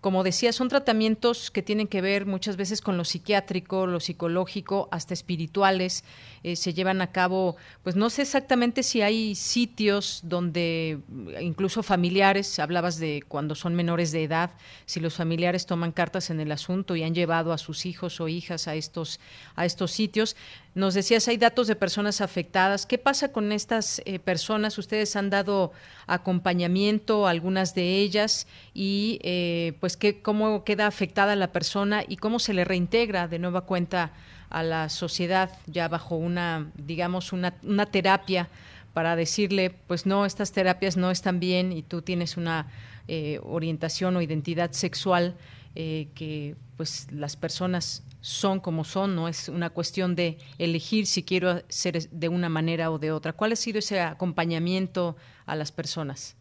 como decía, son tratamientos que tienen que ver muchas veces con lo psiquiátrico, lo psicológico, hasta espirituales. Eh, se llevan a cabo, pues no sé exactamente si hay sitios donde incluso familiares, hablabas de cuando son menores de edad, si los familiares toman cartas en el asunto y han llevado a sus hijos o hijas a estos, a estos sitios. Nos decías, hay datos de personas afectadas. ¿Qué pasa con estas eh, personas? Ustedes han dado acompañamiento a algunas de ellas y eh, pues qué, cómo queda afectada la persona y cómo se le reintegra de nueva cuenta a la sociedad ya bajo una, digamos, una, una terapia para decirle, pues no, estas terapias no están bien y tú tienes una eh, orientación o identidad sexual que pues las personas son como son, no es una cuestión de elegir si quiero ser de una manera o de otra. ¿Cuál ha sido ese acompañamiento a las personas?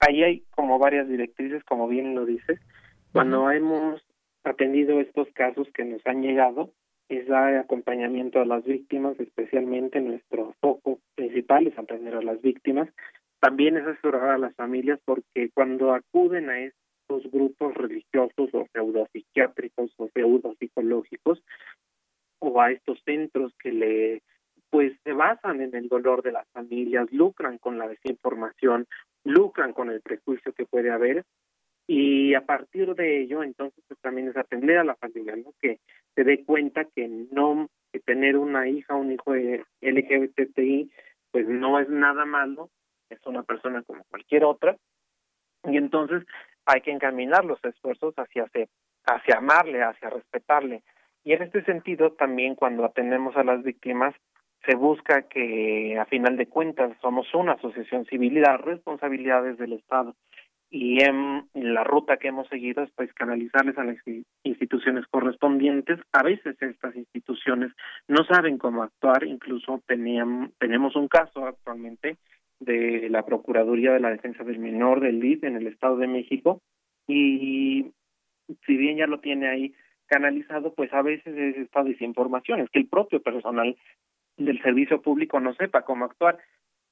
Ahí hay como varias directrices, como bien lo dices. Cuando hemos atendido estos casos que nos han llegado, es dar acompañamiento a las víctimas, especialmente nuestro foco principal es atender a las víctimas. También es asesorar a las familias porque cuando acuden a este estos grupos religiosos o pseudopsiquiátricos o pseudopsicológicos o a estos centros que le pues se basan en el dolor de las familias, lucran con la desinformación, lucran con el prejuicio que puede haber y a partir de ello entonces pues, también es atender a la familia, ¿no? que se dé cuenta que no que tener una hija, un hijo LGBTI pues no es nada malo, es una persona como cualquier otra y entonces hay que encaminar los esfuerzos hacia, hacia amarle, hacia respetarle. Y en este sentido, también cuando atendemos a las víctimas, se busca que, a final de cuentas, somos una asociación civil y las responsabilidades del Estado. Y en la ruta que hemos seguido es pues canalizarles a las instituciones correspondientes. A veces estas instituciones no saben cómo actuar, incluso teníamos, tenemos un caso actualmente de la Procuraduría de la Defensa del Menor del LID en el Estado de México y si bien ya lo tiene ahí canalizado, pues a veces es esta desinformación, es que el propio personal del servicio público no sepa cómo actuar.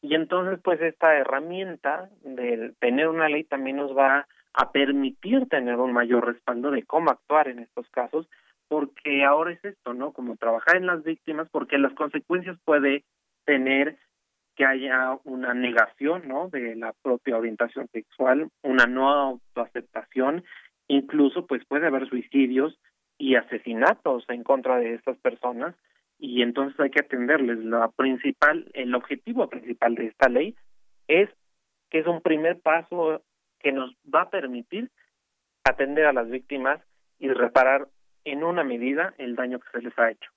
Y entonces, pues esta herramienta de tener una ley también nos va a permitir tener un mayor respaldo de cómo actuar en estos casos, porque ahora es esto, ¿no? Como trabajar en las víctimas, porque las consecuencias puede tener que haya una negación ¿no? de la propia orientación sexual, una no autoaceptación, incluso pues puede haber suicidios y asesinatos en contra de estas personas y entonces hay que atenderles. La principal, el objetivo principal de esta ley es que es un primer paso que nos va a permitir atender a las víctimas y reparar en una medida el daño que se les ha hecho.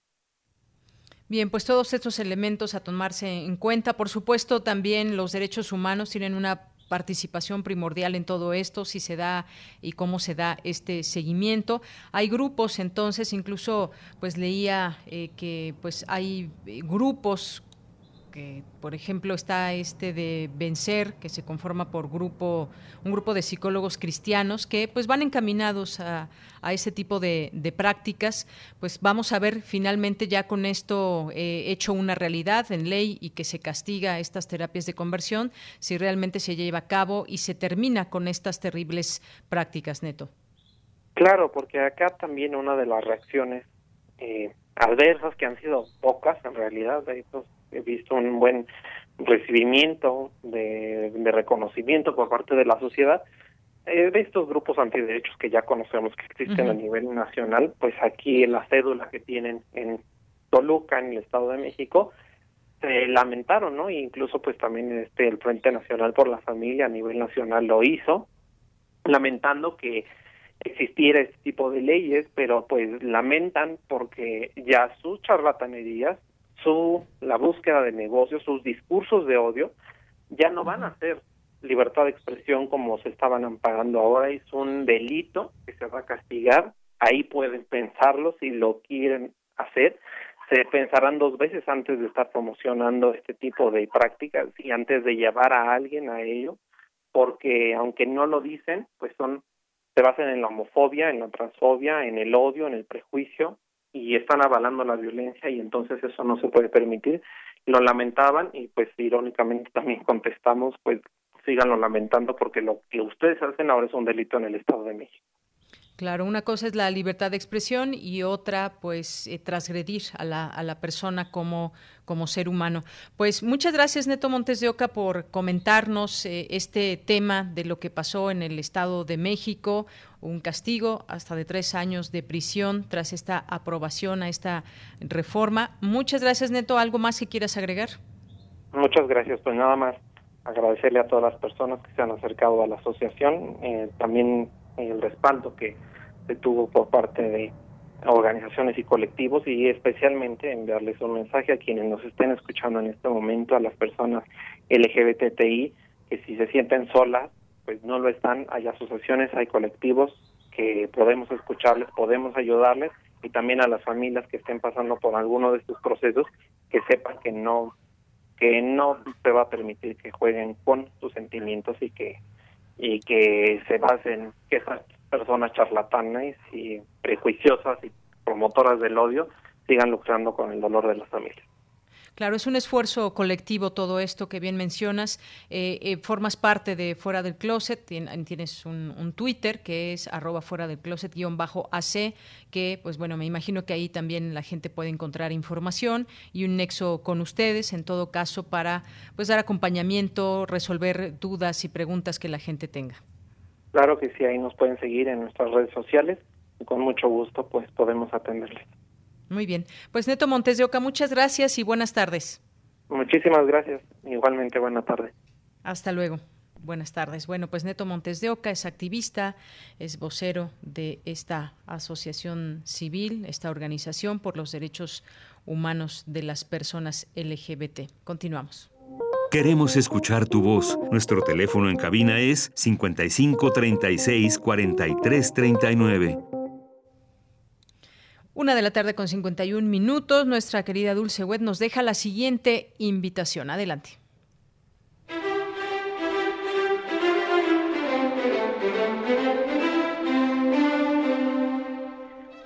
Bien, pues todos estos elementos a tomarse en cuenta. Por supuesto, también los derechos humanos tienen una participación primordial en todo esto, si se da y cómo se da este seguimiento. Hay grupos, entonces, incluso pues leía eh, que pues hay eh, grupos que, por ejemplo, está este de Vencer, que se conforma por grupo, un grupo de psicólogos cristianos que pues van encaminados a, a ese tipo de, prácticas. Pues vamos a ver finalmente ya con esto eh, hecho una realidad en ley y que se castiga estas terapias de conversión, si realmente se lleva a cabo y se termina con estas terribles prácticas, Neto. Claro, porque acá también una de las reacciones eh, adversas, que han sido pocas en realidad, de estos he visto un buen recibimiento de, reconocimiento por parte de la sociedad eh, de estos grupos antiderechos que ya conocemos que existen a nivel nacional, pues aquí en la cédula que tienen en Toluca, en el Estado de México, se lamentaron, ¿no? E incluso pues también este el Frente Nacional por la Familia a nivel nacional lo hizo, lamentando que existiera este tipo de leyes, pero pues lamentan porque ya sus charlatanerías su la búsqueda de negocios, sus discursos de odio, ya no van a ser libertad de expresión como se estaban amparando ahora, es un delito que se va a castigar, ahí pueden pensarlo si lo quieren hacer, se pensarán dos veces antes de estar promocionando este tipo de prácticas y antes de llevar a alguien a ello, porque aunque no lo dicen, pues son se basan en la homofobia, en la transfobia, en el odio, en el prejuicio y están avalando la violencia y entonces eso no se puede permitir. Lo lamentaban y pues irónicamente también contestamos pues síganlo lamentando porque lo que ustedes hacen ahora es un delito en el Estado de México. Claro, una cosa es la libertad de expresión y otra, pues, eh, transgredir a la, a la persona como, como ser humano. Pues muchas gracias, Neto Montes de Oca, por comentarnos eh, este tema de lo que pasó en el Estado de México, un castigo hasta de tres años de prisión tras esta aprobación a esta reforma. Muchas gracias, Neto. ¿Algo más que quieras agregar? Muchas gracias. Pues nada más agradecerle a todas las personas que se han acercado a la asociación. Eh, también el respaldo que se tuvo por parte de organizaciones y colectivos y especialmente enviarles un mensaje a quienes nos estén escuchando en este momento, a las personas LGBTI, que si se sienten solas, pues no lo están, hay asociaciones, hay colectivos que podemos escucharles, podemos ayudarles y también a las familias que estén pasando por alguno de estos procesos que sepan que no que no se va a permitir que jueguen con sus sentimientos y que y que se basen que esas personas charlatanes y prejuiciosas y promotoras del odio sigan lucrando con el dolor de las familias. Claro, es un esfuerzo colectivo todo esto que bien mencionas. Eh, eh, formas parte de Fuera del Closet, tienes un, Twitter que es arroba fuera del closet guion bajo AC, que pues bueno, me imagino que ahí también la gente puede encontrar información y un nexo con ustedes, en todo caso, para pues dar acompañamiento, resolver dudas y preguntas que la gente tenga. Claro que sí, ahí nos pueden seguir en nuestras redes sociales y con mucho gusto pues podemos atenderles. Muy bien. Pues Neto Montes de Oca, muchas gracias y buenas tardes. Muchísimas gracias. Igualmente, buena tarde. Hasta luego. Buenas tardes. Bueno, pues Neto Montes de Oca es activista, es vocero de esta asociación civil, esta organización por los derechos humanos de las personas LGBT. Continuamos. Queremos escuchar tu voz. Nuestro teléfono en cabina es 55 36 43 39. Una de la tarde con 51 minutos, nuestra querida Dulce Wet nos deja la siguiente invitación. Adelante.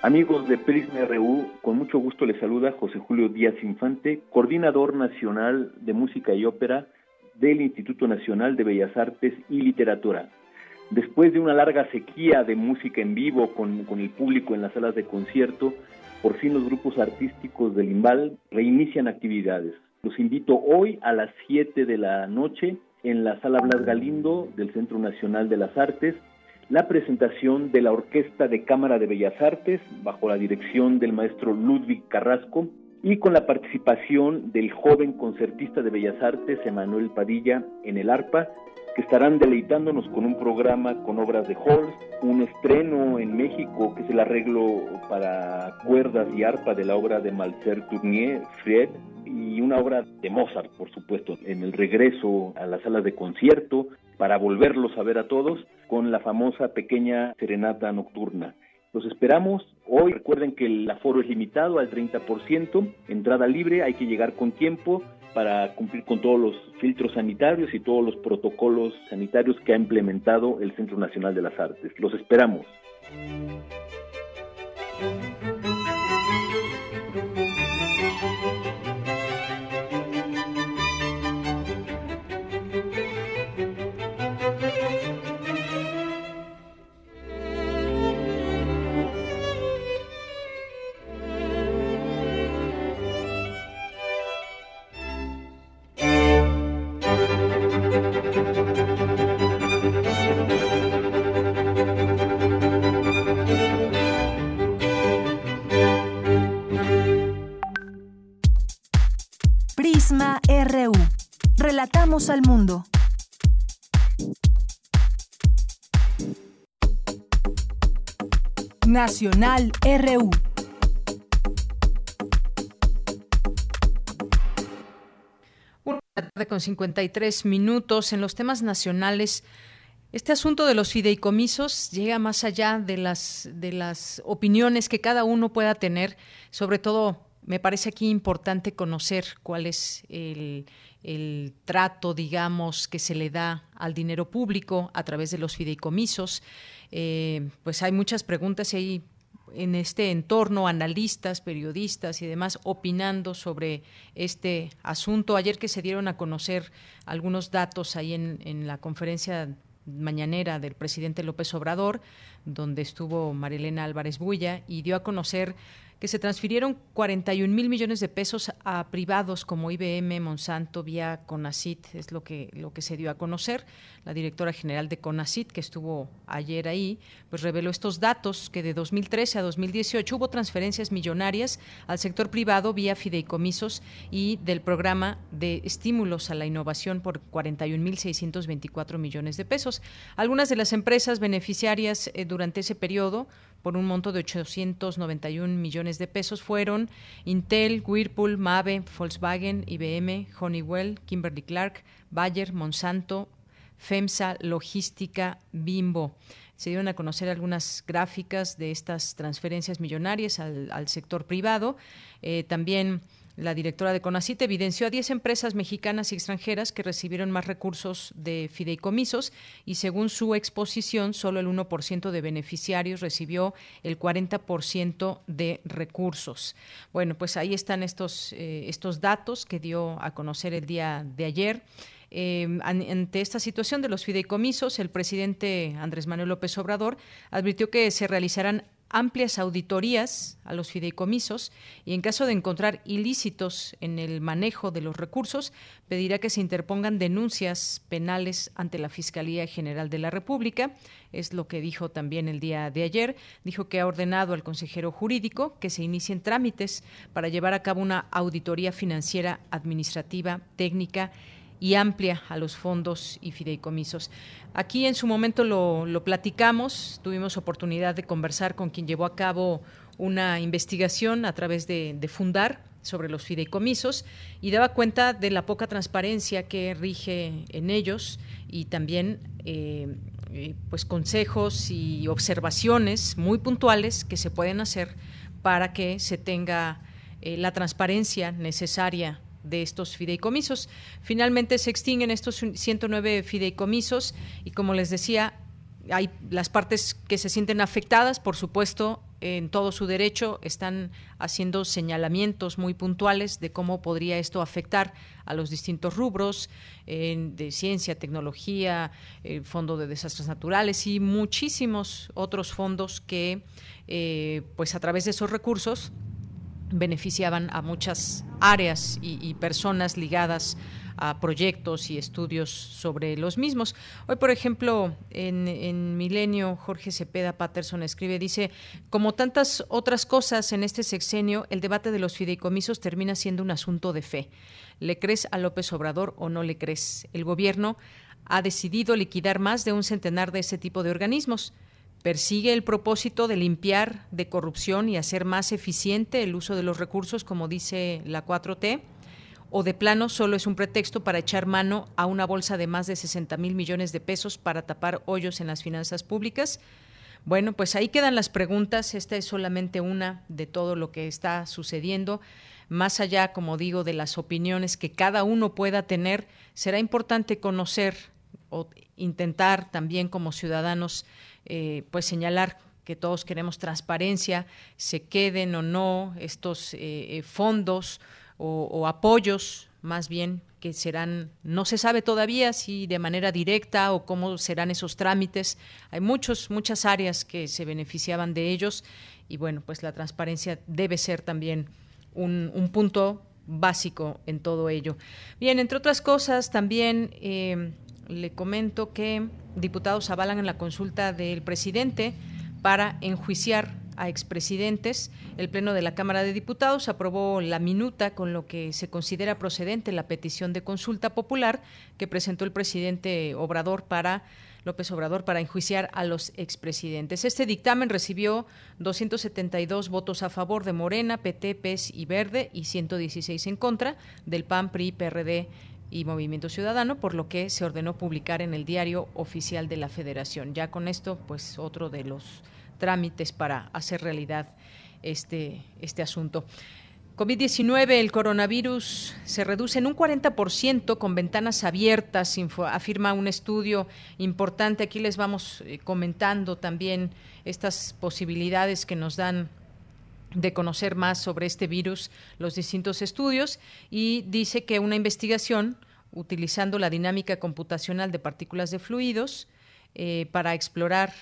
Amigos de Prisma RU, con mucho gusto les saluda José Julio Díaz Infante, coordinador nacional de música y ópera del Instituto Nacional de Bellas Artes y Literatura. Después de una larga sequía de música en vivo con, el público en las salas de concierto, por fin los grupos artísticos del IMBAL reinician actividades. Los invito hoy a las 7 de la noche en la Sala Blas Galindo del Centro Nacional de las Artes, la presentación de la Orquesta de Cámara de Bellas Artes bajo la dirección del maestro Ludwig Carrasco y con la participación del joven concertista de Bellas Artes Emanuel Padilla en el arpa estarán deleitándonos con un programa con obras de Holst, un estreno en México que es el arreglo para cuerdas y arpa de la obra de Malcer Tournier, Fred, y una obra de Mozart, por supuesto, en el regreso a las salas de concierto para volverlos a ver a todos con la famosa pequeña serenata nocturna. Los esperamos hoy. Recuerden que el aforo es limitado al 30%, entrada libre, hay que llegar con tiempo para cumplir con todos los filtros sanitarios y todos los protocolos sanitarios que ha implementado el Centro Nacional de las Artes. Los esperamos. Nacional RU. Una tarde con 53 minutos en los temas nacionales. Este asunto de los fideicomisos llega más allá de las, de las opiniones que cada uno pueda tener, sobre todo me parece aquí importante conocer cuál es el, el trato, digamos, que se le da al dinero público a través de los fideicomisos. Eh, pues hay muchas preguntas y hay en este entorno analistas, periodistas y demás opinando sobre este asunto. Ayer que se dieron a conocer algunos datos ahí en, en la conferencia mañanera del presidente López Obrador, donde estuvo Marilena Álvarez Bulla y dio a conocer que se transfirieron 41 mil millones de pesos a privados como IBM, Monsanto, vía CONACIT, es lo que, lo que se dio a conocer. La directora general de CONACIT, que estuvo ayer ahí, pues reveló estos datos que de 2013 a 2018 hubo transferencias millonarias al sector privado vía fideicomisos y del programa de estímulos a la innovación por 41 mil 624 millones de pesos. Algunas de las empresas beneficiarias eh, durante ese periodo por un monto de 891 millones de pesos fueron Intel, Whirlpool, Mave, Volkswagen, IBM, Honeywell, Kimberly Clark, Bayer, Monsanto, FEMSA, Logística, Bimbo. Se dieron a conocer algunas gráficas de estas transferencias millonarias al, sector privado. Eh, también la directora de CONACIT evidenció a 10 empresas mexicanas y extranjeras que recibieron más recursos de fideicomisos y según su exposición, solo el 1% de beneficiarios recibió el 40% de recursos. Bueno, pues ahí están estos, eh, estos datos que dio a conocer el día de ayer. Eh, ante esta situación de los fideicomisos, el presidente Andrés Manuel López Obrador advirtió que se realizarán amplias auditorías a los fideicomisos y en caso de encontrar ilícitos en el manejo de los recursos, pedirá que se interpongan denuncias penales ante la Fiscalía General de la República. Es lo que dijo también el día de ayer. Dijo que ha ordenado al consejero jurídico que se inicien trámites para llevar a cabo una auditoría financiera, administrativa, técnica y amplia a los fondos y fideicomisos. Aquí en su momento lo, platicamos, tuvimos oportunidad de conversar con quien llevó a cabo una investigación a través de, Fundar sobre los fideicomisos y daba cuenta de la poca transparencia que rige en ellos y también eh, eh, pues consejos y observaciones muy puntuales que se pueden hacer para que se tenga eh, la transparencia necesaria de estos fideicomisos. Finalmente se extinguen estos 109 fideicomisos y como les decía, hay las partes que se sienten afectadas, por supuesto, en todo su derecho, están haciendo señalamientos muy puntuales de cómo podría esto afectar a los distintos rubros de ciencia, tecnología, el Fondo de Desastres Naturales y muchísimos otros fondos que, eh, pues a través de esos recursos, beneficiaban a muchas áreas y, personas ligadas a proyectos y estudios sobre los mismos. Hoy, por ejemplo, en, Milenio, Jorge Cepeda Patterson escribe, dice, como tantas otras cosas en este sexenio, el debate de los fideicomisos termina siendo un asunto de fe. ¿Le crees a López Obrador o no le crees? El gobierno ha decidido liquidar más de un centenar de ese tipo de organismos persigue el propósito de limpiar de corrupción y hacer más eficiente el uso de los recursos, como dice la 4T, o de plano solo es un pretexto para echar mano a una bolsa de más de 60 mil millones de pesos para tapar hoyos en las finanzas públicas. Bueno, pues ahí quedan las preguntas. Esta es solamente una de todo lo que está sucediendo. Más allá, como digo, de las opiniones que cada uno pueda tener, será importante conocer o intentar también como ciudadanos eh, pues señalar que todos queremos transparencia, se queden o no estos eh, eh, fondos o, apoyos, más bien que serán, no se sabe todavía si de manera directa o cómo serán esos trámites. Hay muchos, muchas áreas que se beneficiaban de ellos y bueno, pues la transparencia debe ser también un, un punto básico en todo ello. Bien, entre otras cosas, también le comento que diputados avalan en la consulta del presidente para enjuiciar a expresidentes. El Pleno de la Cámara de Diputados aprobó la minuta con lo que se considera procedente la petición de consulta popular que presentó el presidente Obrador para López Obrador para enjuiciar a los expresidentes. Este dictamen recibió 272 votos a favor de Morena, PT, PES y Verde y 116 en contra del PAN, PRI, PRD y Movimiento Ciudadano, por lo que se ordenó publicar en el diario oficial de la Federación. Ya con esto, pues otro de los trámites para hacer realidad este, este asunto. COVID-19, el coronavirus se reduce en un 40% con ventanas abiertas, afirma un estudio importante. Aquí les vamos eh, comentando también estas posibilidades que nos dan de conocer más sobre este virus, los distintos estudios, y dice que una investigación utilizando la dinámica computacional de partículas de fluidos eh, para explorar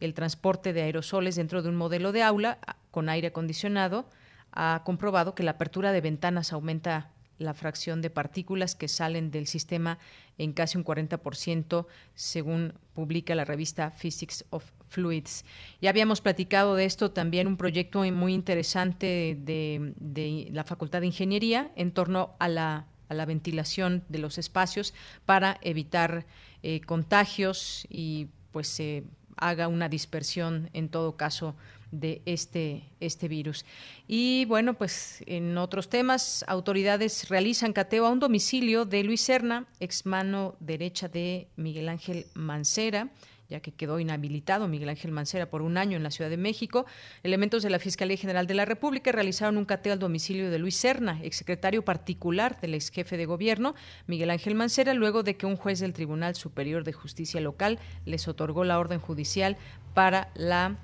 el transporte de aerosoles dentro de un modelo de aula con aire acondicionado, ha comprobado que la apertura de ventanas aumenta la fracción de partículas que salen del sistema en casi un 40%, según publica la revista Physics of Fluids. Ya habíamos platicado de esto también, un proyecto muy interesante de, la Facultad de Ingeniería en torno a la, ventilación de los espacios para evitar eh, contagios y pues se haga una dispersión en todo caso de este, este virus. Y bueno, pues en otros temas, autoridades realizan cateo a un domicilio de Luis Serna, ex mano derecha de Miguel Ángel Mancera ya que quedó inhabilitado Miguel Ángel Mancera por un año en la Ciudad de México. Elementos de la Fiscalía General de la República realizaron un cateo al domicilio de Luis Serna, exsecretario particular del ex jefe de gobierno, Miguel Ángel Mancera, luego de que un juez del Tribunal Superior de Justicia Local les otorgó la orden judicial para la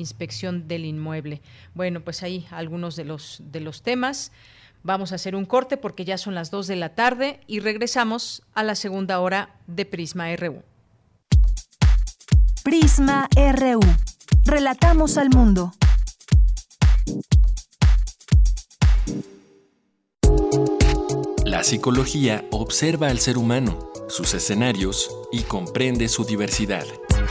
inspección del inmueble. Bueno, pues ahí algunos de los, de los temas. Vamos a hacer un corte porque ya son las 2 de la tarde y regresamos a la segunda hora de Prisma RU. Prisma RU. Relatamos al mundo. La psicología observa al ser humano, sus escenarios y comprende su diversidad.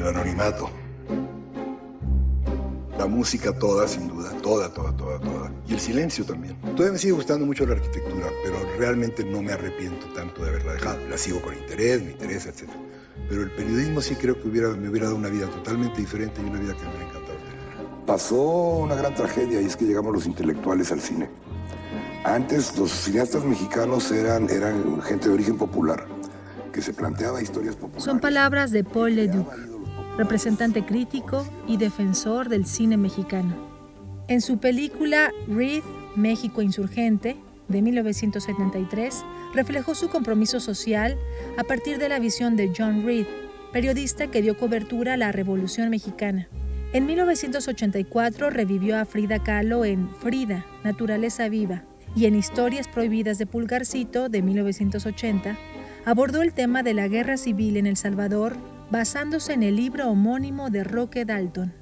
El anonimato. La música toda, sin duda, toda, toda, toda, toda. Y el silencio también. Todavía me sigue gustando mucho la arquitectura, pero realmente no me arrepiento tanto de haberla dejado. La sigo con interés, me interesa, etc. Pero el periodismo sí creo que hubiera, me hubiera dado una vida totalmente diferente y una vida que me hubiera encantado Pasó una gran tragedia y es que llegamos los intelectuales al cine. Antes los cineastas mexicanos eran, eran gente de origen popular, que se planteaba historias populares. Son palabras de Paul Leduc representante crítico y defensor del cine mexicano. En su película Reed, México Insurgente, de 1973, reflejó su compromiso social a partir de la visión de John Reed, periodista que dio cobertura a la Revolución Mexicana. En 1984 revivió a Frida Kahlo en Frida, Naturaleza Viva, y en Historias Prohibidas de Pulgarcito de 1980, abordó el tema de la guerra civil en El Salvador basándose en el libro homónimo de Roque Dalton.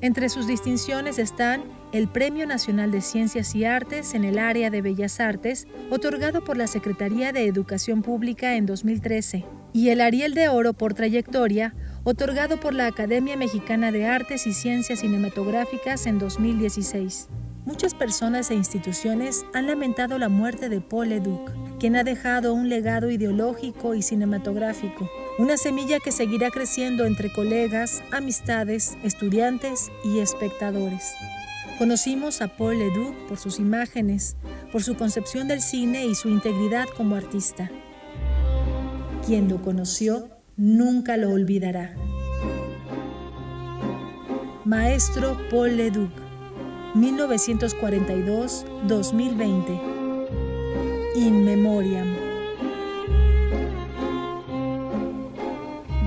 Entre sus distinciones están el Premio Nacional de Ciencias y Artes en el área de Bellas Artes, otorgado por la Secretaría de Educación Pública en 2013, y el Ariel de Oro por trayectoria, otorgado por la Academia Mexicana de Artes y Ciencias Cinematográficas en 2016. Muchas personas e instituciones han lamentado la muerte de Paul Leduc, quien ha dejado un legado ideológico y cinematográfico, una semilla que seguirá creciendo entre colegas, amistades, estudiantes y espectadores. Conocimos a Paul Leduc por sus imágenes, por su concepción del cine y su integridad como artista. Quien lo conoció nunca lo olvidará. Maestro Paul Leduc, 1942-2020. In Memoriam.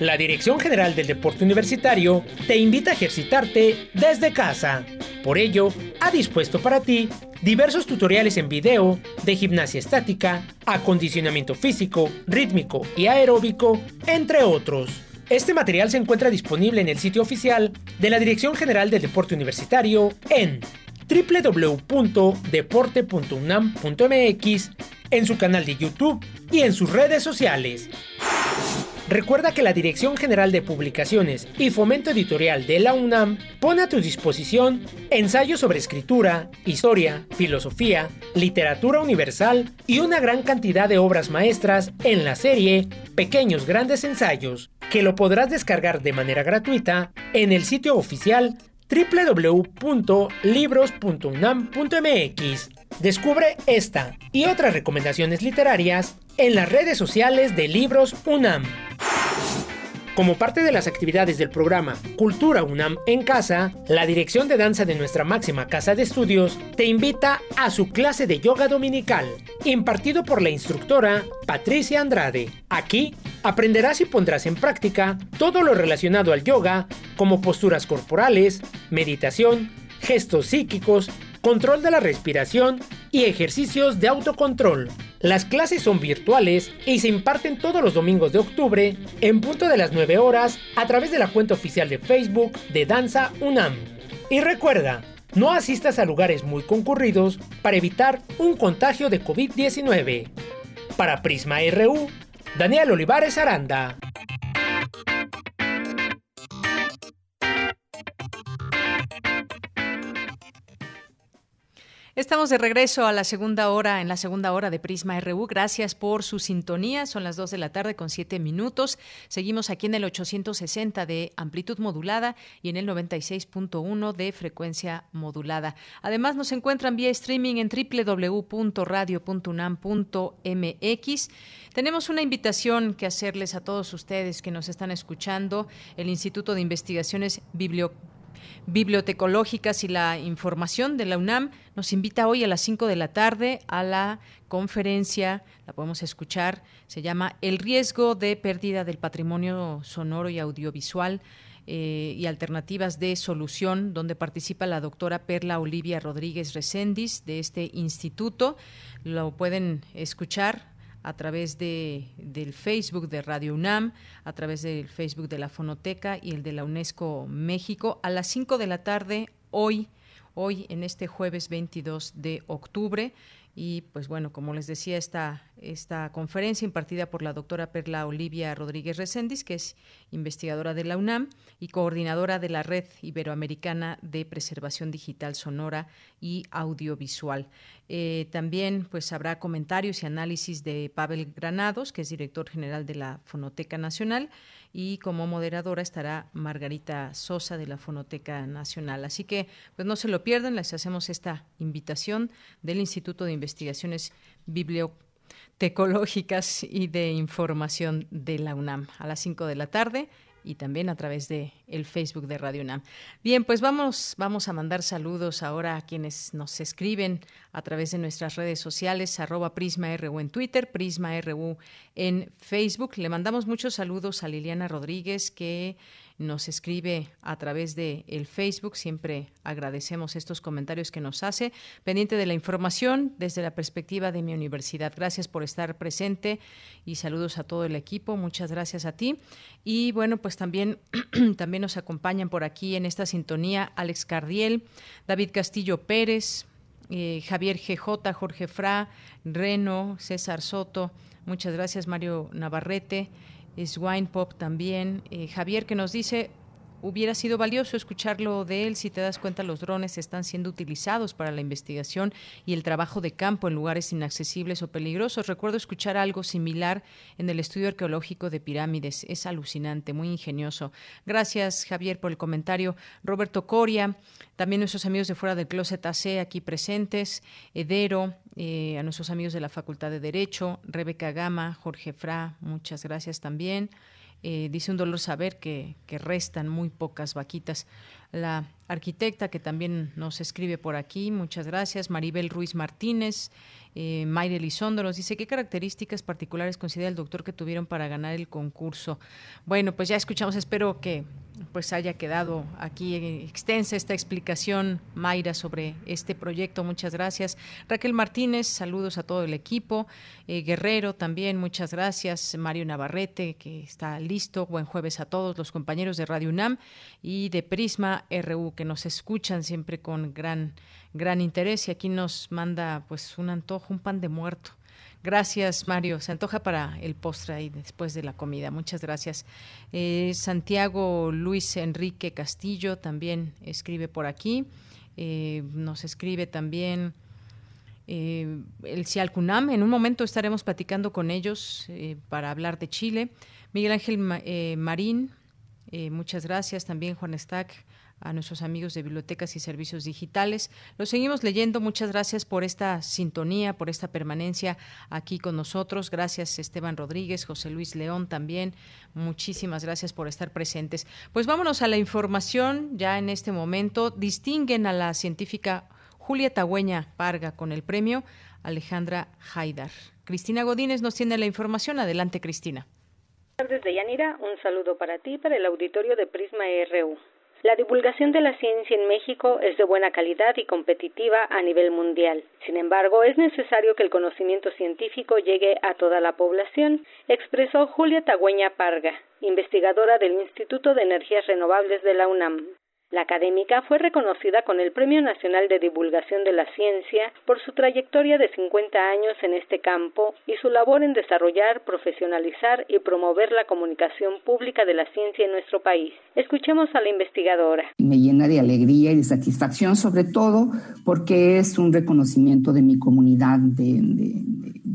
La Dirección General del Deporte Universitario te invita a ejercitarte desde casa. Por ello, ha dispuesto para ti diversos tutoriales en video de gimnasia estática, acondicionamiento físico, rítmico y aeróbico, entre otros. Este material se encuentra disponible en el sitio oficial de la Dirección General del Deporte Universitario en www.deporte.unam.mx, en su canal de YouTube y en sus redes sociales. Recuerda que la Dirección General de Publicaciones y Fomento Editorial de la UNAM pone a tu disposición ensayos sobre escritura, historia, filosofía, literatura universal y una gran cantidad de obras maestras en la serie Pequeños Grandes Ensayos, que lo podrás descargar de manera gratuita en el sitio oficial www.libros.unam.mx. Descubre esta y otras recomendaciones literarias en las redes sociales de Libros UNAM. Como parte de las actividades del programa Cultura UNAM en Casa, la dirección de danza de nuestra máxima casa de estudios te invita a su clase de yoga dominical, impartido por la instructora Patricia Andrade. Aquí aprenderás y pondrás en práctica todo lo relacionado al yoga, como posturas corporales, meditación, gestos psíquicos, control de la respiración y ejercicios de autocontrol. Las clases son virtuales y se imparten todos los domingos de octubre en punto de las 9 horas a través de la cuenta oficial de Facebook de Danza UNAM. Y recuerda, no asistas a lugares muy concurridos para evitar un contagio de COVID-19. Para Prisma RU, Daniel Olivares Aranda. Estamos de regreso a la segunda hora, en la segunda hora de Prisma RU. Gracias por su sintonía. Son las 2 de la tarde con 7 minutos. Seguimos aquí en el 860 de amplitud modulada y en el 96.1 de frecuencia modulada. Además, nos encuentran vía streaming en www.radio.unam.mx. Tenemos una invitación que hacerles a todos ustedes que nos están escuchando. El Instituto de Investigaciones Bibliográficas bibliotecológicas y la información de la UNAM nos invita hoy a las 5 de la tarde a la conferencia, la podemos escuchar, se llama El riesgo de pérdida del patrimonio sonoro y audiovisual. Eh, y alternativas de solución, donde participa la doctora Perla Olivia Rodríguez Recendis de este instituto. Lo pueden escuchar a través de, del Facebook de Radio UNAM, a través del Facebook de la Fonoteca y el de la UNESCO México a las 5 de la tarde hoy, hoy en este jueves 22 de octubre. Y pues bueno, como les decía, esta, esta conferencia impartida por la doctora Perla Olivia Rodríguez Recendis, que es investigadora de la UNAM y coordinadora de la Red Iberoamericana de Preservación Digital Sonora y Audiovisual. Eh, también pues habrá comentarios y análisis de Pavel Granados, que es director general de la Fonoteca Nacional, y como moderadora estará Margarita Sosa de la Fonoteca Nacional. Así que pues no se lo pierdan, les hacemos esta invitación del Instituto de Investigaciones Bibliotecnológicas y de Información de la UNAM a las 5 de la tarde y también a través de el Facebook de Radio UNAM. Bien, pues vamos, vamos a mandar saludos ahora a quienes nos escriben a través de nuestras redes sociales, arroba PrismaRU en Twitter, PrismaRU en Facebook. Le mandamos muchos saludos a Liliana Rodríguez, que nos escribe a través de el Facebook. Siempre agradecemos estos comentarios que nos hace. Pendiente de la información desde la perspectiva de mi universidad. Gracias por estar presente y saludos a todo el equipo. Muchas gracias a ti. Y bueno, pues también, *clears throat* también nos acompañan por aquí en esta sintonía Alex Cardiel, David Castillo Pérez, eh, Javier GJ, Jorge Fra, Reno, César Soto. Muchas gracias, Mario Navarrete es Wine Pop también. Eh, Javier que nos dice, hubiera sido valioso escucharlo de él. Si te das cuenta, los drones están siendo utilizados para la investigación y el trabajo de campo en lugares inaccesibles o peligrosos. Recuerdo escuchar algo similar en el estudio arqueológico de pirámides. Es alucinante, muy ingenioso. Gracias, Javier, por el comentario. Roberto Coria, también nuestros amigos de fuera del Closet AC aquí presentes, Edero, eh, a nuestros amigos de la Facultad de Derecho, Rebeca Gama, Jorge Fra, muchas gracias también. Eh, dice un dolor saber que, que, restan muy pocas vaquitas. La arquitecta que también nos escribe por aquí, muchas gracias. Maribel Ruiz Martínez, eh, Mayre Elizondo nos dice, ¿qué características particulares considera el doctor que tuvieron para ganar el concurso? Bueno, pues ya escuchamos, espero que pues haya quedado aquí extensa esta explicación, Mayra, sobre este proyecto. Muchas gracias. Raquel Martínez, saludos a todo el equipo. Eh, Guerrero también, muchas gracias. Mario Navarrete, que está listo. Buen jueves a todos los compañeros de Radio UNAM y de Prisma RU, que nos escuchan siempre con gran, gran interés. Y aquí nos manda pues un antojo, un pan de muerto Gracias, Mario. Se antoja para el postre ahí después de la comida. Muchas gracias. Eh, Santiago Luis Enrique Castillo también escribe por aquí. Eh, nos escribe también eh, el Cialcunam. En un momento estaremos platicando con ellos para hablar de Chile. Miguel Ángel Marín, muchas gracias. También Juan Stack a nuestros amigos de bibliotecas y servicios digitales. Los seguimos leyendo. Muchas gracias por esta sintonía, por esta permanencia aquí con nosotros. Gracias Esteban Rodríguez, José Luis León también. Muchísimas gracias por estar presentes. Pues vámonos a la información ya en este momento. Distinguen a la científica Julia Tagüeña Parga con el premio Alejandra Haidar. Cristina Godínez nos tiene la información. Adelante, Cristina. Buenas tardes, Yanira. Un saludo para ti, para el auditorio de Prisma RU. La divulgación de la ciencia en México es de buena calidad y competitiva a nivel mundial. Sin embargo, es necesario que el conocimiento científico llegue a toda la población, expresó Julia Tagüeña Parga, investigadora del Instituto de Energías Renovables de la UNAM. La académica fue reconocida con el Premio Nacional de Divulgación de la Ciencia por su trayectoria de 50 años en este campo y su labor en desarrollar, profesionalizar y promover la comunicación pública de la ciencia en nuestro país. Escuchemos a la investigadora. Me llena de alegría y de satisfacción, sobre todo porque es un reconocimiento de mi comunidad, de,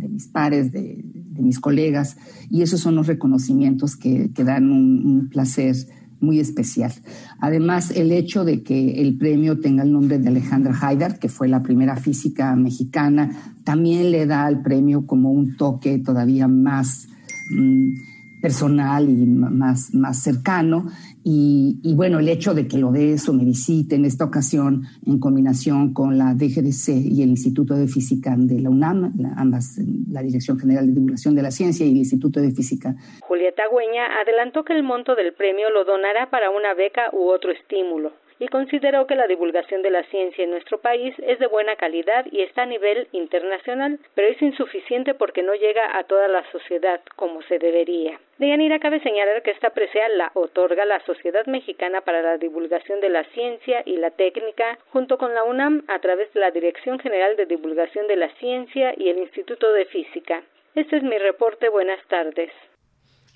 mis pares, de, mis colegas, y esos son los reconocimientos que, dan un placer muy especial. Además, el hecho de que el premio tenga el nombre de Alejandra Haidar, que fue la primera física mexicana, también le da al premio como un toque todavía más mm, personal y más, más cercano. Y, bueno, el hecho de que lo de eso me visite en esta ocasión en combinación con la DGDC y el Instituto de Física de la UNAM, ambas, la Dirección General de Divulgación de la Ciencia y el Instituto de Física. Julieta Güeña adelantó que el monto del premio lo donará para una beca u otro estímulo y consideró que la divulgación de la ciencia en nuestro país es de buena calidad y está a nivel internacional, pero es insuficiente porque no llega a toda la sociedad como se debería. De Yanira cabe señalar que esta presea la otorga la Sociedad Mexicana para la Divulgación de la Ciencia y la Técnica, junto con la UNAM a través de la Dirección General de Divulgación de la Ciencia y el Instituto de Física. Este es mi reporte. Buenas tardes.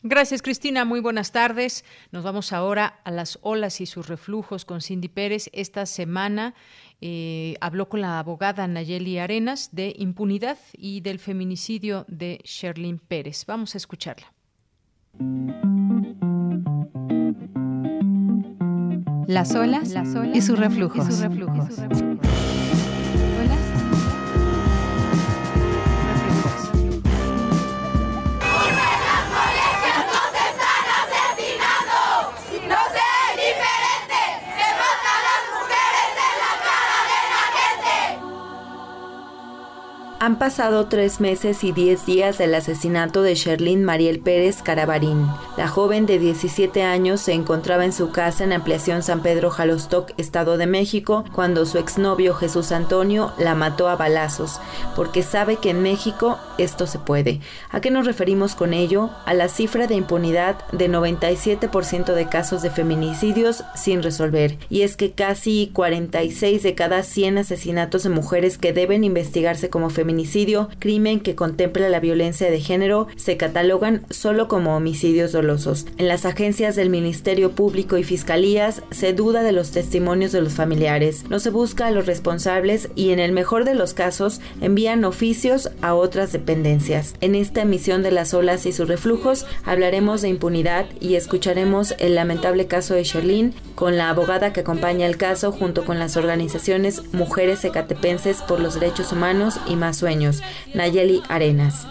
Gracias, Cristina. Muy buenas tardes. Nos vamos ahora a las olas y sus reflujos con Cindy Pérez. Esta semana eh, habló con la abogada Nayeli Arenas de impunidad y del feminicidio de Sherlyn Pérez. Vamos a escucharla. Las olas, y sus reflujos. Y sus reflujos. Han pasado tres meses y diez días del asesinato de Sherlyn Mariel Pérez Carabarín. La joven de 17 años se encontraba en su casa en Ampliación San Pedro Jalostoc, Estado de México, cuando su exnovio Jesús Antonio la mató a balazos, porque sabe que en México esto se puede. ¿A qué nos referimos con ello? A la cifra de impunidad de 97% de casos de feminicidios sin resolver. Y es que casi 46 de cada 100 asesinatos de mujeres que deben investigarse como feminicidios feminicidio, crimen que contempla la violencia de género, se catalogan solo como homicidios dolosos. En las agencias del Ministerio Público y Fiscalías se duda de los testimonios de los familiares, no se busca a los responsables y en el mejor de los casos envían oficios a otras dependencias. En esta emisión de las olas y sus reflujos hablaremos de impunidad y escucharemos el lamentable caso de Sherlyn con la abogada que acompaña el caso junto con las organizaciones Mujeres Ecatepenses por los Derechos Humanos y más sueños. Nayeli Arenas.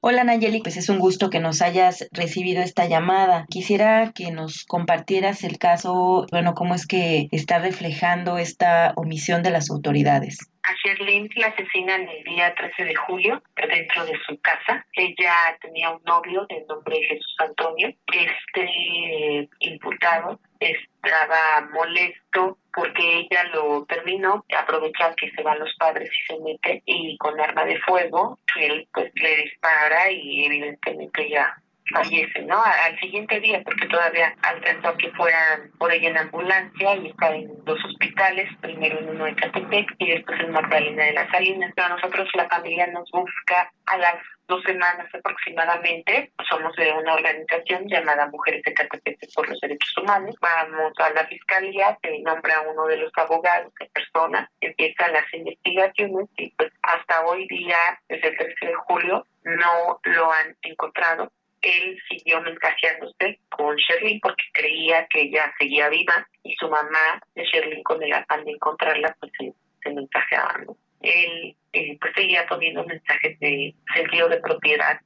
Hola Nayeli, pues es un gusto que nos hayas recibido esta llamada. Quisiera que nos compartieras el caso, bueno, cómo es que está reflejando esta omisión de las autoridades. A Sherlyn la asesinan el día 13 de julio dentro de su casa. Ella tenía un novio de nombre Jesús Antonio. Este eh, imputado estaba molesto porque ella lo terminó, aprovecha que se van los padres y se mete y con arma de fuego él pues le dispara y evidentemente ya fallece, ¿no? Al siguiente día, porque todavía alcanzó que fueran por ella en ambulancia y está en dos hospitales, primero en uno de Catepec y después en Magdalena de las Salinas. Pero nosotros la familia nos busca a las dos semanas aproximadamente. Somos de una organización llamada Mujeres de Catepec por los Derechos Humanos. Vamos a la fiscalía, se nombra uno de los abogados de persona, empiezan las investigaciones y pues hasta hoy día, desde el 13 de julio, no lo han encontrado él siguió mensajeándose con Sherlyn porque creía que ella seguía viva y su mamá de Sherlyn con el afán de encontrarla pues se, se mensajeaban. Él eh, pues seguía poniendo mensajes de sentido de propiedad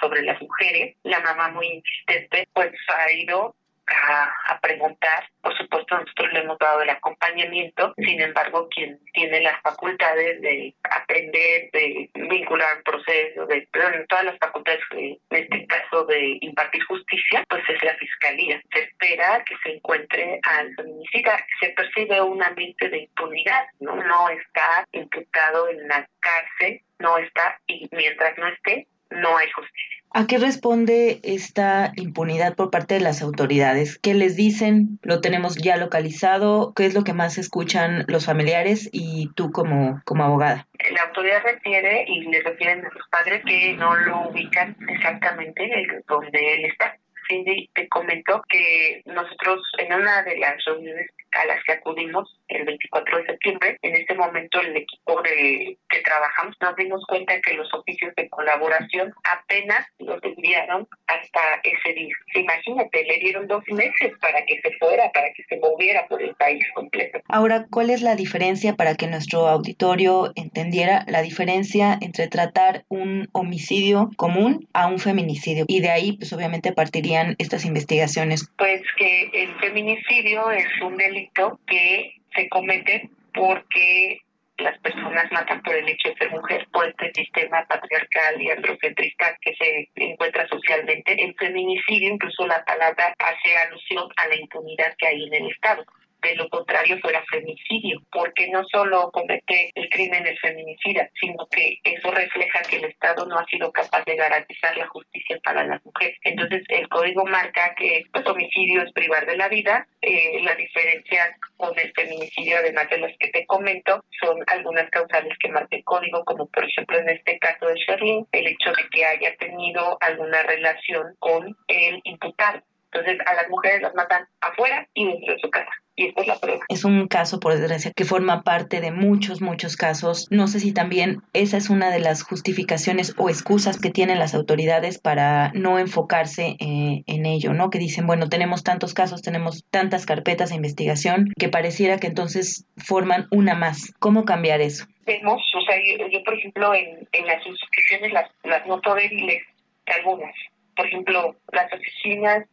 sobre las mujeres. La mamá muy insistente pues ha ido a, preguntar. Por supuesto, nosotros le hemos dado el acompañamiento, sin embargo, quien tiene las facultades de aprender, de vincular un proceso, de todas las facultades, en este caso de impartir justicia, pues es la fiscalía. Se espera que se encuentre al feminicida. Se percibe un ambiente de impunidad, ¿no? No está imputado en la cárcel, no está, y mientras no esté, no hay justicia. ¿A qué responde esta impunidad por parte de las autoridades? ¿Qué les dicen? ¿Lo tenemos ya localizado? ¿Qué es lo que más escuchan los familiares y tú como, como abogada? La autoridad refiere y le refieren a sus padres que no lo ubican exactamente donde él está. Cindy te comentó que nosotros en una de las reuniones a las que acudimos el 24 de septiembre, en este momento el equipo de que trabajamos nos dimos cuenta que los oficios de colaboración apenas los enviaron hasta ese día. Imagínate, le dieron dos meses para que se fuera, para que se moviera por el país completo. Ahora, ¿cuál es la diferencia para que nuestro auditorio entendiera la diferencia entre tratar un homicidio común a un feminicidio? Y de ahí, pues obviamente partirían estas investigaciones. Pues que el feminicidio es un delito que se comete porque las personas matan por el hecho de ser mujer, por este sistema patriarcal y androcentrista que se encuentra socialmente. El feminicidio, incluso la palabra, hace alusión a la impunidad que hay en el Estado. De lo contrario fuera femicidio, porque no solo comete el crimen el feminicida, sino que eso refleja que el Estado no ha sido capaz de garantizar la justicia para las mujeres. Entonces el código marca que pues, homicidio es privar de la vida, eh, la diferencia con el feminicidio, además de las que te comento, son algunas causales que marca el código, como por ejemplo en este caso de Sherlyn, el hecho de que haya tenido alguna relación con el imputado. Entonces a las mujeres las matan afuera y dentro de su casa. Y esta es la prueba. Es un caso, por desgracia, que forma parte de muchos, muchos casos. No sé si también esa es una de las justificaciones o excusas que tienen las autoridades para no enfocarse eh, en ello, ¿no? Que dicen, bueno, tenemos tantos casos, tenemos tantas carpetas de investigación, que pareciera que entonces forman una más. ¿Cómo cambiar eso? Vemos, o sea, yo, por ejemplo, en, en las instituciones las, las noto débiles, algunas. Por ejemplo, las oficinas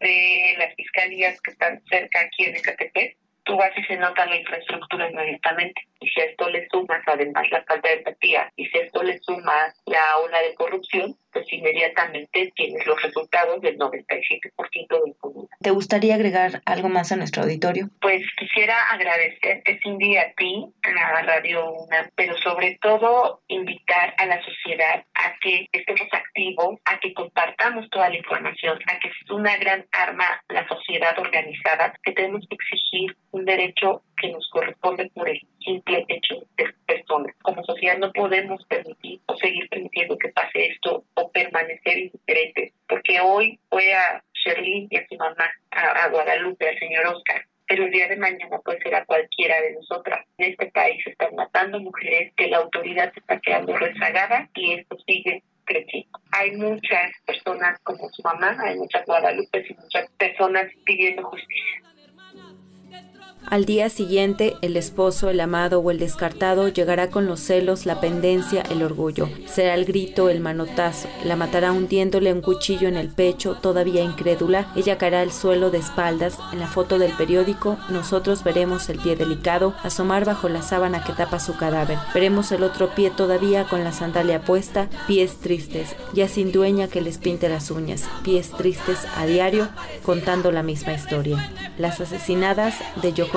de las fiscalías que están cerca aquí en Ecatepec, tú vas y se nota la infraestructura inmediatamente. Y si a esto le sumas además la falta de empatía y si a esto le sumas la ola de corrupción, pues inmediatamente tienes los resultados del 97% de impunidad. ¿Te gustaría agregar algo más a nuestro auditorio? Pues quisiera agradecerte, Cindy, a ti, a Radio UNAM, pero sobre todo invitar a la sociedad a que estemos activos, a que compartamos toda la información, a que es una gran arma la sociedad organizada, que tenemos que exigir un derecho que nos corresponde por el simple hecho de personas. Como sociedad no podemos permitir o seguir permitiendo que pase esto o permanecer indiferentes, porque hoy fue a Sherlyn y a su mamá, a, Guadalupe, al señor Oscar, pero el día de mañana puede ser a cualquiera de nosotras. En este país se están matando mujeres, que la autoridad se está quedando rezagada y esto sigue creciendo. Hay muchas personas como su mamá, hay muchas Guadalupe y muchas personas pidiendo justicia. Al día siguiente, el esposo, el amado o el descartado llegará con los celos, la pendencia, el orgullo. Será el grito, el manotazo. La matará hundiéndole un cuchillo en el pecho, todavía incrédula. Ella caerá al suelo de espaldas. En la foto del periódico, nosotros veremos el pie delicado asomar bajo la sábana que tapa su cadáver. Veremos el otro pie todavía con la sandalia puesta, pies tristes, ya sin dueña que les pinte las uñas. Pies tristes a diario, contando la misma historia. Las asesinadas de Yoconda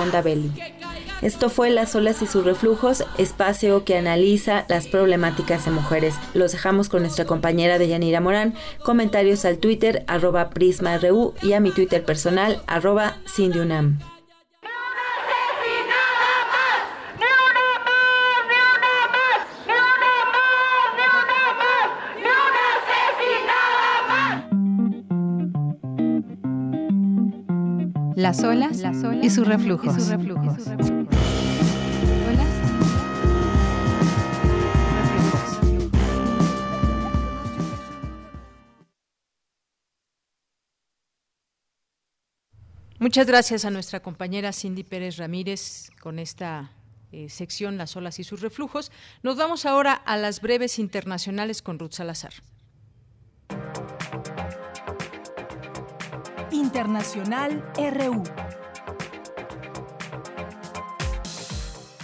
Esto fue Las olas y sus reflujos, espacio que analiza las problemáticas de mujeres. Los dejamos con nuestra compañera de Yanira Morán. Comentarios al Twitter, arroba PrismaRU y a mi Twitter personal, arroba Cindyunam. Las olas, y sus reflujos. Muchas gracias a nuestra compañera Cindy Pérez Ramírez con esta eh, sección Las olas y sus reflujos. Nos vamos ahora a las breves internacionales con Ruth Salazar. Internacional RU.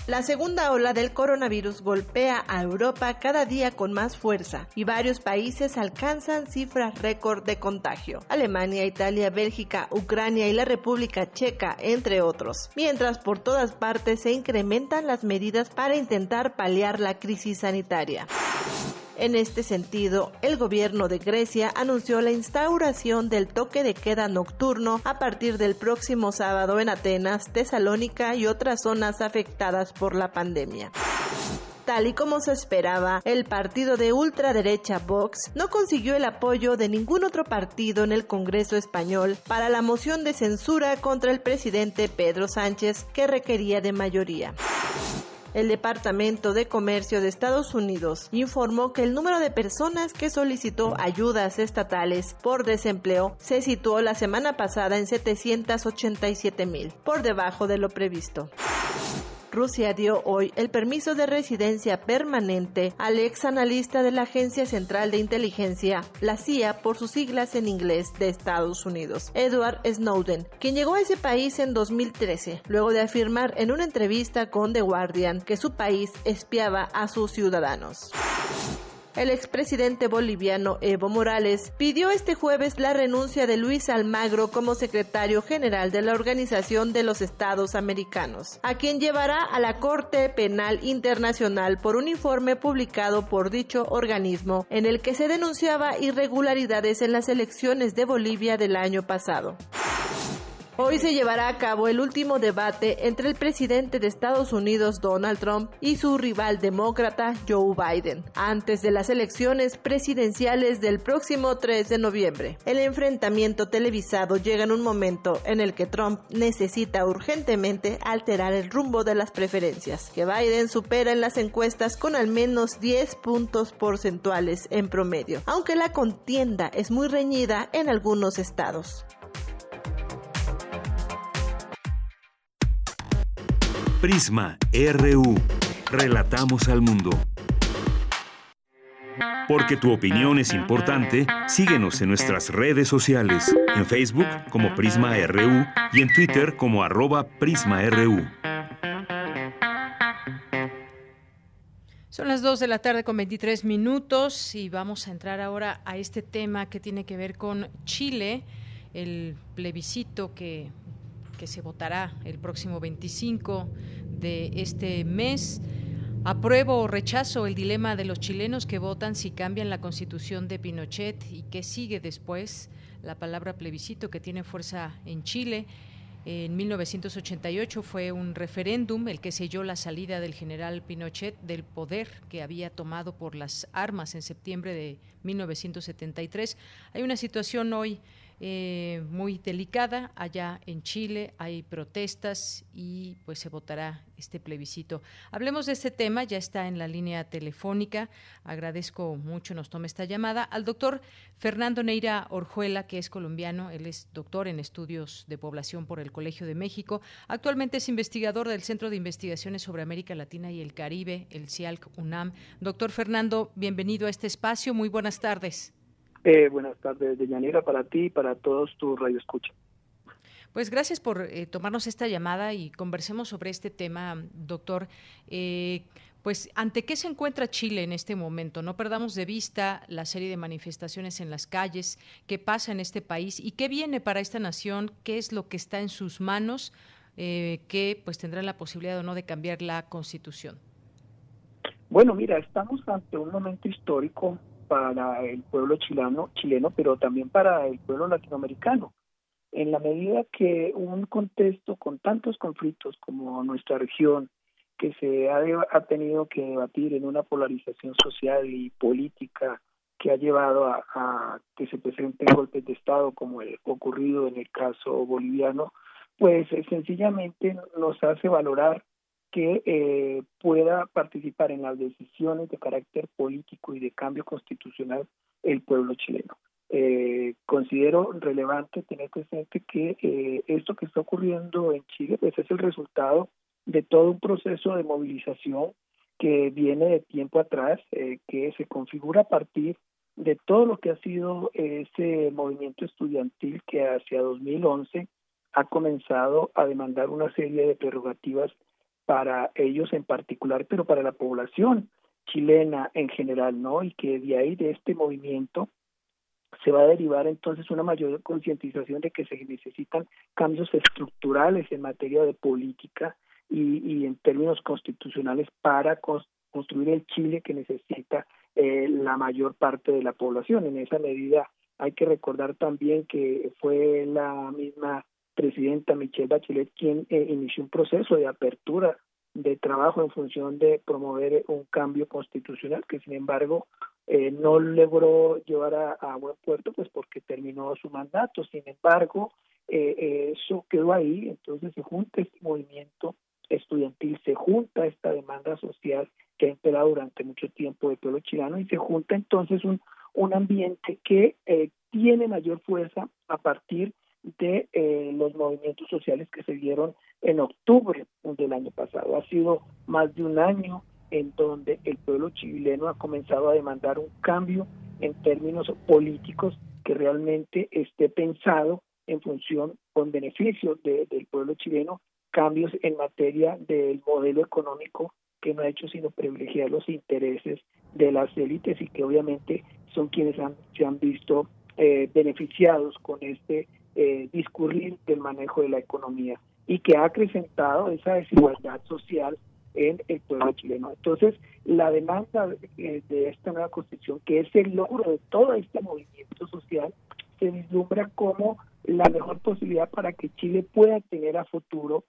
La segunda ola del coronavirus golpea a Europa cada día con más fuerza y varios países alcanzan cifras récord de contagio. Alemania, Italia, Bélgica, Ucrania y la República Checa, entre otros. Mientras por todas partes se incrementan las medidas para intentar paliar la crisis sanitaria. En este sentido, el gobierno de Grecia anunció la instauración del toque de queda nocturno a partir del próximo sábado en Atenas, Tesalónica y otras zonas afectadas por la pandemia. Tal y como se esperaba, el partido de ultraderecha Vox no consiguió el apoyo de ningún otro partido en el Congreso español para la moción de censura contra el presidente Pedro Sánchez que requería de mayoría. El Departamento de Comercio de Estados Unidos informó que el número de personas que solicitó ayudas estatales por desempleo se situó la semana pasada en 787 mil, por debajo de lo previsto. Rusia dio hoy el permiso de residencia permanente al ex analista de la Agencia Central de Inteligencia, la CIA por sus siglas en inglés de Estados Unidos, Edward Snowden, quien llegó a ese país en 2013, luego de afirmar en una entrevista con The Guardian que su país espiaba a sus ciudadanos. El expresidente boliviano Evo Morales pidió este jueves la renuncia de Luis Almagro como secretario general de la Organización de los Estados Americanos, a quien llevará a la Corte Penal Internacional por un informe publicado por dicho organismo en el que se denunciaba irregularidades en las elecciones de Bolivia del año pasado. Hoy se llevará a cabo el último debate entre el presidente de Estados Unidos Donald Trump y su rival demócrata Joe Biden, antes de las elecciones presidenciales del próximo 3 de noviembre. El enfrentamiento televisado llega en un momento en el que Trump necesita urgentemente alterar el rumbo de las preferencias, que Biden supera en las encuestas con al menos 10 puntos porcentuales en promedio, aunque la contienda es muy reñida en algunos estados. Prisma RU. Relatamos al mundo. Porque tu opinión es importante, síguenos en nuestras redes sociales, en Facebook como Prisma RU y en Twitter como arroba PrismaRU. Son las 2 de la tarde con 23 minutos y vamos a entrar ahora a este tema que tiene que ver con Chile, el plebiscito que que se votará el próximo 25 de este mes. Apruebo o rechazo el dilema de los chilenos que votan si cambian la constitución de Pinochet y qué sigue después. La palabra plebiscito que tiene fuerza en Chile. En 1988 fue un referéndum el que selló la salida del general Pinochet del poder que había tomado por las armas en septiembre de 1973. Hay una situación hoy eh, muy delicada. Allá en Chile hay protestas y pues se votará este plebiscito. Hablemos de este tema, ya está en la línea telefónica. Agradezco mucho, nos tome esta llamada al doctor Fernando Neira Orjuela, que es colombiano. Él es doctor en estudios de población por el Colegio de México. Actualmente es investigador del Centro de Investigaciones sobre América Latina y el Caribe, el CIALC UNAM. Doctor Fernando, bienvenido a este espacio. Muy buenas tardes. Eh, buenas tardes, Deyanira, para ti y para todos tus radioescuchas. Pues gracias por eh, tomarnos esta llamada y conversemos sobre este tema, doctor. Eh, pues, ¿ante qué se encuentra Chile en este momento? No perdamos de vista la serie de manifestaciones en las calles, qué pasa en este país y qué viene para esta nación, qué es lo que está en sus manos, que pues tendrán la posibilidad o no de cambiar la constitución. Bueno, mira, estamos ante un momento histórico para el pueblo chileno, chileno, pero también para el pueblo latinoamericano. En la medida que un contexto con tantos conflictos como nuestra región, que se ha, ha tenido que debatir en una polarización social y política que ha llevado a, que se presenten golpes de Estado como el ocurrido en el caso boliviano, pues eh, sencillamente nos hace valorar que eh, pueda participar en las decisiones de carácter político y de cambio constitucional el pueblo chileno. Eh, considero relevante tener presente que eh, esto que está ocurriendo en Chile pues es el resultado de todo un proceso de movilización que viene de tiempo atrás, que se configura a partir de todo lo que ha sido ese movimiento estudiantil que hacia 2011 ha comenzado a demandar una serie de prerrogativas para ellos en particular, pero para la población chilena en general, ¿no? Y que de ahí, de este movimiento, se va a derivar entonces una mayor concientización de que se necesitan cambios estructurales en materia de política y, y en términos constitucionales para construir el Chile que necesita eh, la mayor parte de la población. En esa medida hay que recordar también que fue la misma presidenta Michelle Bachelet quien eh, inició un proceso de apertura de trabajo en función de promover un cambio constitucional que sin embargo eh, no logró llevar a, buen puerto pues porque terminó su mandato. Sin embargo eh, eso quedó ahí. Entonces se junta este movimiento estudiantil se junta esta demanda social que ha imperado durante mucho tiempo del pueblo chileno y se junta entonces un un ambiente que tiene mayor fuerza a partir de eh, los movimientos sociales que se dieron en octubre del año pasado. Ha sido más de un año en donde el pueblo chileno ha comenzado a demandar un cambio en términos políticos que realmente esté pensado en función con beneficio del pueblo chileno, cambios en materia del modelo económico que no ha hecho sino privilegiar los intereses de las élites y que obviamente son quienes han, se han visto eh, beneficiados con este eh, discurrir del manejo de la economía y que ha acrecentado esa desigualdad social en el pueblo chileno. Entonces, la demanda de, de esta nueva constitución, que es el logro de todo este movimiento social, se vislumbra como la mejor posibilidad para que Chile pueda tener a futuro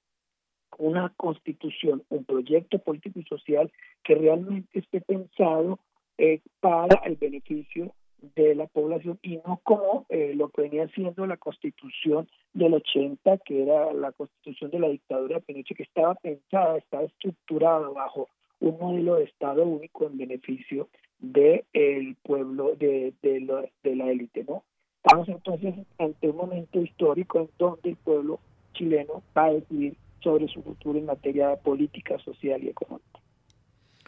una constitución, un proyecto político y social que realmente esté pensado eh, para el beneficio de la población y no como eh, lo que venía siendo la constitución del 80, que era la constitución de la dictadura de Pinochet, que estaba pensada, estaba estructurada bajo un modelo de Estado único en beneficio del el pueblo, de, de, de la élite, ¿no? Estamos entonces ante un momento histórico en donde el pueblo chileno va a decidir sobre su futuro en materia política, social y económica.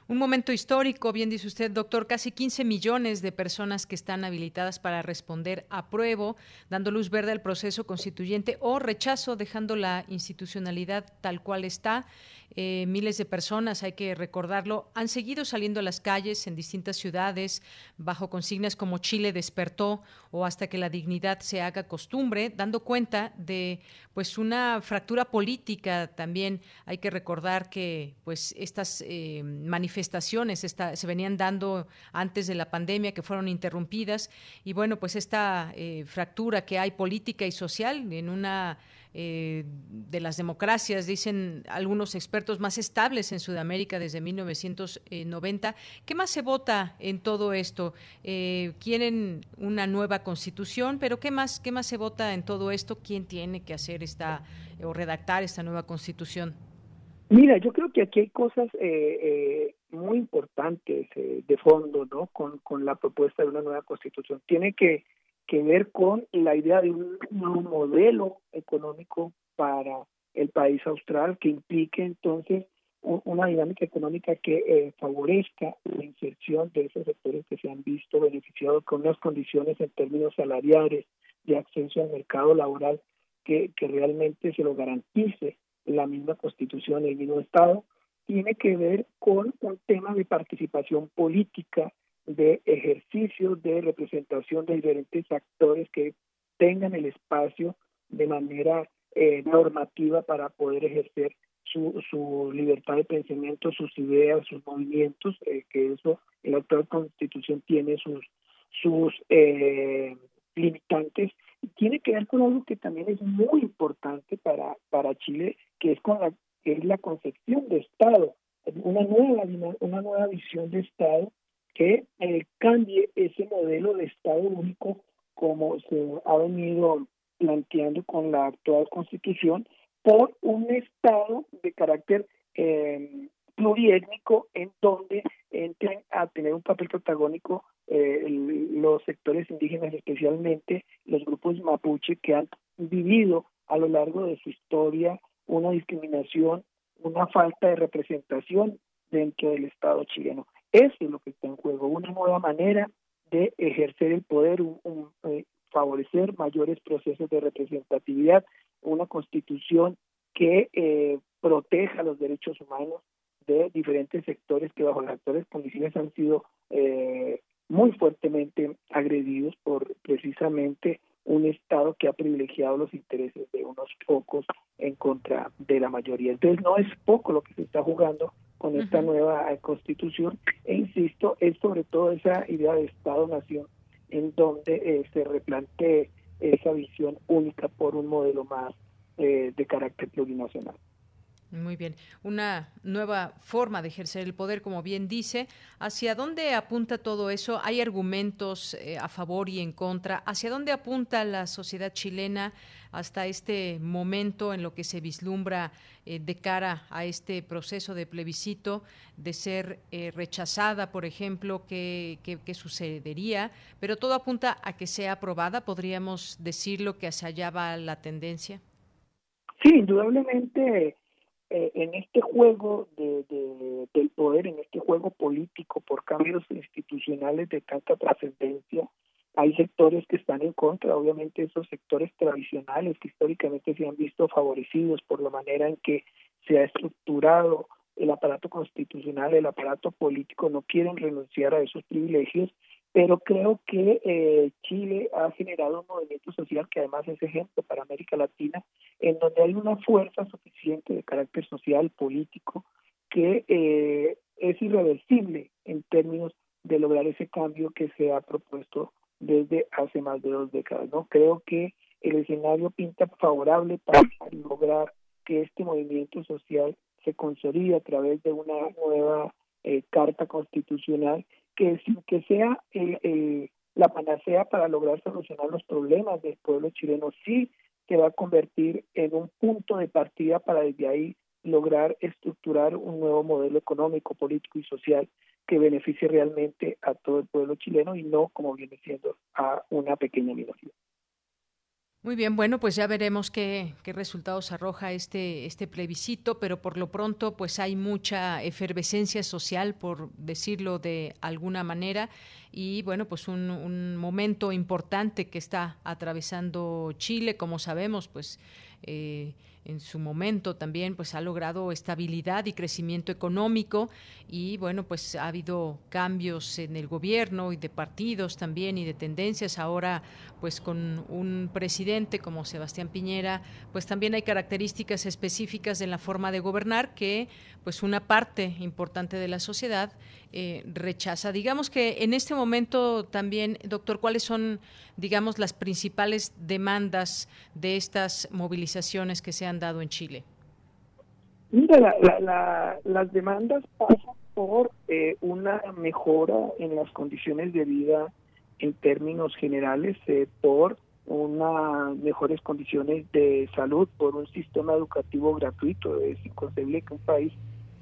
Un momento histórico, bien dice usted, doctor, casi 15 millones de personas que están habilitadas para responder apruebo, dando luz verde al proceso constituyente o rechazo, dejando la institucionalidad tal cual está. Eh, miles de personas, hay que recordarlo, han seguido saliendo a las calles en distintas ciudades bajo consignas como Chile despertó o hasta que la dignidad se haga costumbre, dando cuenta de pues una fractura política también. Hay que recordar que pues estas eh, manifestaciones se venían dando antes de la pandemia que fueron interrumpidas y bueno pues esta eh, fractura que hay política y social en una eh, de las democracias, dicen algunos expertos, más estables en Sudamérica desde 1990. ¿Qué más se vota en todo esto? Eh, quieren una nueva constitución, pero ¿qué más, ¿qué más se vota en todo esto? ¿Quién tiene que hacer esta o redactar esta nueva constitución? Mira, yo creo que aquí hay cosas eh, muy importantes de fondo, ¿no? Con, con la propuesta de una nueva constitución. Tiene que que ver con la idea de un nuevo modelo económico para el país austral que implique entonces una dinámica económica que eh, favorezca la inserción de esos sectores que se han visto beneficiados con unas condiciones en términos salariales de acceso al mercado laboral que, que realmente se lo garantice la misma constitución, el mismo Estado, tiene que ver con un tema de participación política de ejercicio de representación de diferentes actores que tengan el espacio de manera eh, normativa para poder ejercer su, su libertad de pensamiento, sus ideas, sus movimientos, eh, que eso la actual constitución tiene sus, sus eh, limitantes, tiene que ver con algo que también es muy importante para, para Chile, que es con la, es la concepción de Estado, una nueva, una nueva visión de Estado que eh, cambie ese modelo de Estado único como se ha venido planteando con la actual constitución por un Estado de carácter eh, pluriétnico en donde entren a tener un papel protagónico eh, los sectores indígenas, especialmente los grupos mapuche que han vivido a lo largo de su historia una discriminación, una falta de representación dentro del Estado chileno. Eso es lo que está en juego, una nueva manera de ejercer el poder, un, eh, favorecer mayores procesos de representatividad, una constitución que eh, proteja los derechos humanos de diferentes sectores que bajo las actuales condiciones han sido eh, muy fuertemente agredidos por precisamente un Estado que ha privilegiado los intereses de unos pocos en contra de la mayoría. Entonces no es poco lo que se está jugando con esta nueva eh, constitución e insisto es sobre todo esa idea de Estado-nación en donde eh, se replantee esa visión única por un modelo más eh, de carácter plurinacional. Muy bien. Una nueva forma de ejercer el poder, como bien dice. ¿Hacia dónde apunta todo eso? ¿Hay argumentos eh, a favor y en contra? ¿Hacia dónde apunta la sociedad chilena hasta este momento en lo que se vislumbra eh, de cara a este proceso de plebiscito, de ser eh, rechazada, por ejemplo? ¿qué, ¿qué, sucedería? Pero todo apunta a que sea aprobada. ¿Podríamos decirlo que hacia allá va la tendencia? Sí, indudablemente eh, en este juego de, del poder, en este juego político por cambios institucionales de tanta trascendencia, hay sectores que están en contra, obviamente esos sectores tradicionales que históricamente se han visto favorecidos por la manera en que se ha estructurado el aparato constitucional, el aparato político no quieren renunciar a esos privilegios, pero creo que eh, Chile ha generado un movimiento social que además es ejemplo para América Latina, en donde hay una fuerza suficiente de carácter social, político, que eh, es irreversible en términos de lograr ese cambio que se ha propuesto desde hace más de dos décadas. No creo que el escenario pinta favorable para lograr que este movimiento social se consolide a través de una nueva eh, carta constitucional que sin que sea la panacea para lograr solucionar los problemas del pueblo chileno, sí se va a convertir en un punto de partida para desde ahí lograr estructurar un nuevo modelo económico, político y social que beneficie realmente a todo el pueblo chileno y no, como viene siendo, a una pequeña minoría. Muy bien, bueno, pues ya veremos qué, resultados arroja este, este plebiscito, pero por lo pronto pues hay mucha efervescencia social, por decirlo de alguna manera, y bueno, pues un, un momento importante que está atravesando Chile, como sabemos, pues eh, en su momento también pues ha logrado estabilidad y crecimiento económico y bueno pues ha habido cambios en el gobierno y de partidos también y de tendencias. Ahora pues con un presidente como Sebastián Piñera pues también hay características específicas en la forma de gobernar que pues una parte importante de la sociedad eh, rechaza. Digamos que en este momento también doctor cuáles son digamos las principales demandas de estas movilizaciones que se han dado en Chile? Mira, las demandas pasan por eh, una mejora en las condiciones de vida en términos generales, eh, por unas mejores condiciones de salud, por un sistema educativo gratuito. Es inconcebible que un país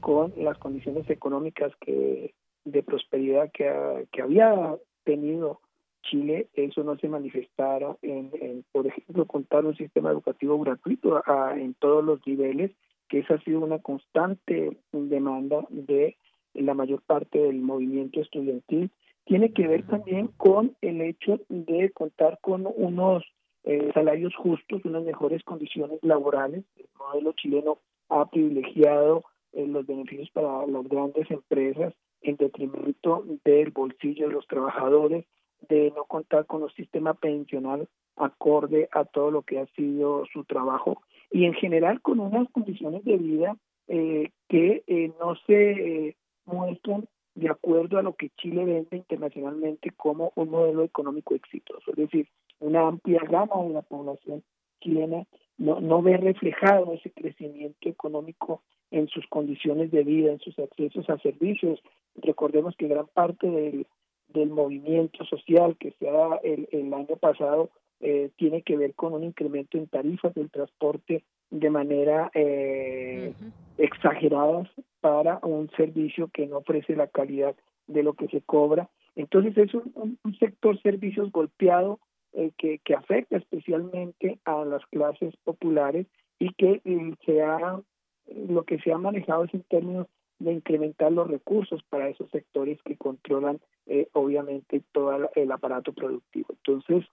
con las condiciones económicas que de prosperidad que, que había tenido Chile eso no se manifestara en, por ejemplo, contar un sistema educativo gratuito en todos los niveles, que esa ha sido una constante demanda de la mayor parte del movimiento estudiantil. Tiene que ver también con el hecho de contar con unos eh, salarios justos, unas mejores condiciones laborales. El modelo chileno ha privilegiado eh, los beneficios para las grandes empresas en detrimento del bolsillo de los trabajadores de no contar con un sistema pensional acorde a todo lo que ha sido su trabajo y en general con unas condiciones de vida eh, que eh, no se eh, muestran de acuerdo a lo que Chile vende internacionalmente como un modelo económico exitoso. Es decir, una amplia gama de la población chilena no, no ve reflejado ese crecimiento económico en sus condiciones de vida, en sus accesos a servicios. Recordemos que gran parte del del movimiento social que se ha el, el año pasado eh, tiene que ver con un incremento en tarifas del transporte de manera eh, exageradas para un servicio que no ofrece la calidad de lo que se cobra. Entonces es un, sector servicios golpeado eh, que, que afecta especialmente a las clases populares y que eh, se ha, lo que se ha manejado es en términos de incrementar los recursos para esos sectores que controlan eh, obviamente todo el aparato productivo. Entonces,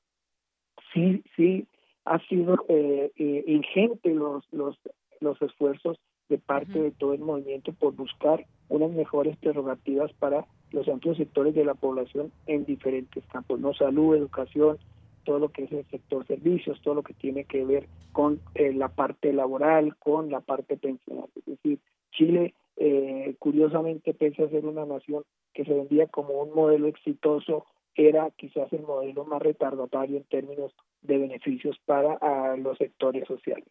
sí, sí, ha sido eh, eh, ingente los, los, los esfuerzos de parte de todo el movimiento por buscar unas mejores prerrogativas para los amplios sectores de la población en diferentes campos, no salud, educación, todo lo que es el sector servicios, todo lo que tiene que ver con la parte laboral, con la parte pensional. Es decir, Chile eh, curiosamente, pese a ser una nación que se vendía como un modelo exitoso, era quizás el modelo más retardatario en términos de beneficios para los sectores sociales.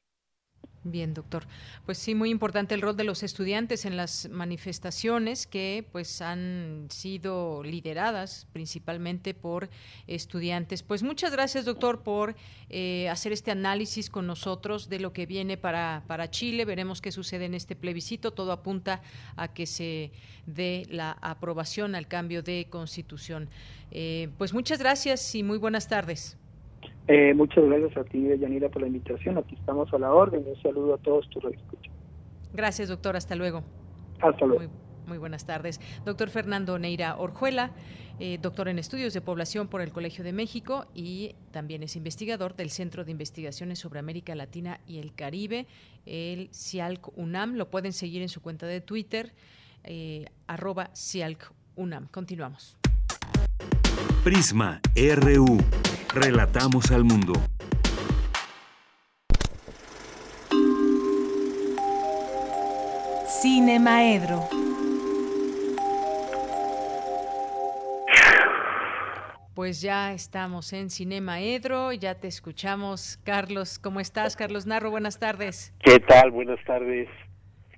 Bien, doctor. Pues sí, muy importante el rol de los estudiantes en las manifestaciones que pues han sido lideradas principalmente por estudiantes. Pues muchas gracias, doctor, por eh, hacer este análisis con nosotros de lo que viene para, para Chile. Veremos qué sucede en este plebiscito. Todo apunta a que se dé la aprobación al cambio de constitución. Eh, pues muchas gracias y muy buenas tardes. Eh, muchas gracias a ti, Yanira, por la invitación. Aquí estamos a la orden. Un saludo a todos tus escuchas. Gracias, doctor. Hasta luego. Hasta luego. Muy buenas tardes. Doctor Fernando Neira Orjuela, eh, doctor en estudios de población por el Colegio de México y también es investigador del Centro de Investigaciones sobre América Latina y el Caribe, el CIALC UNAM. Lo pueden seguir en su cuenta de Twitter, eh, arroba CIALC UNAM. Continuamos. Prisma RU. Relatamos al mundo. Cine Maedro. Pues ya estamos en Cinema Edro, ya te escuchamos. Carlos, ¿cómo estás? Carlos Narro, buenas tardes. ¿Qué tal? Buenas tardes.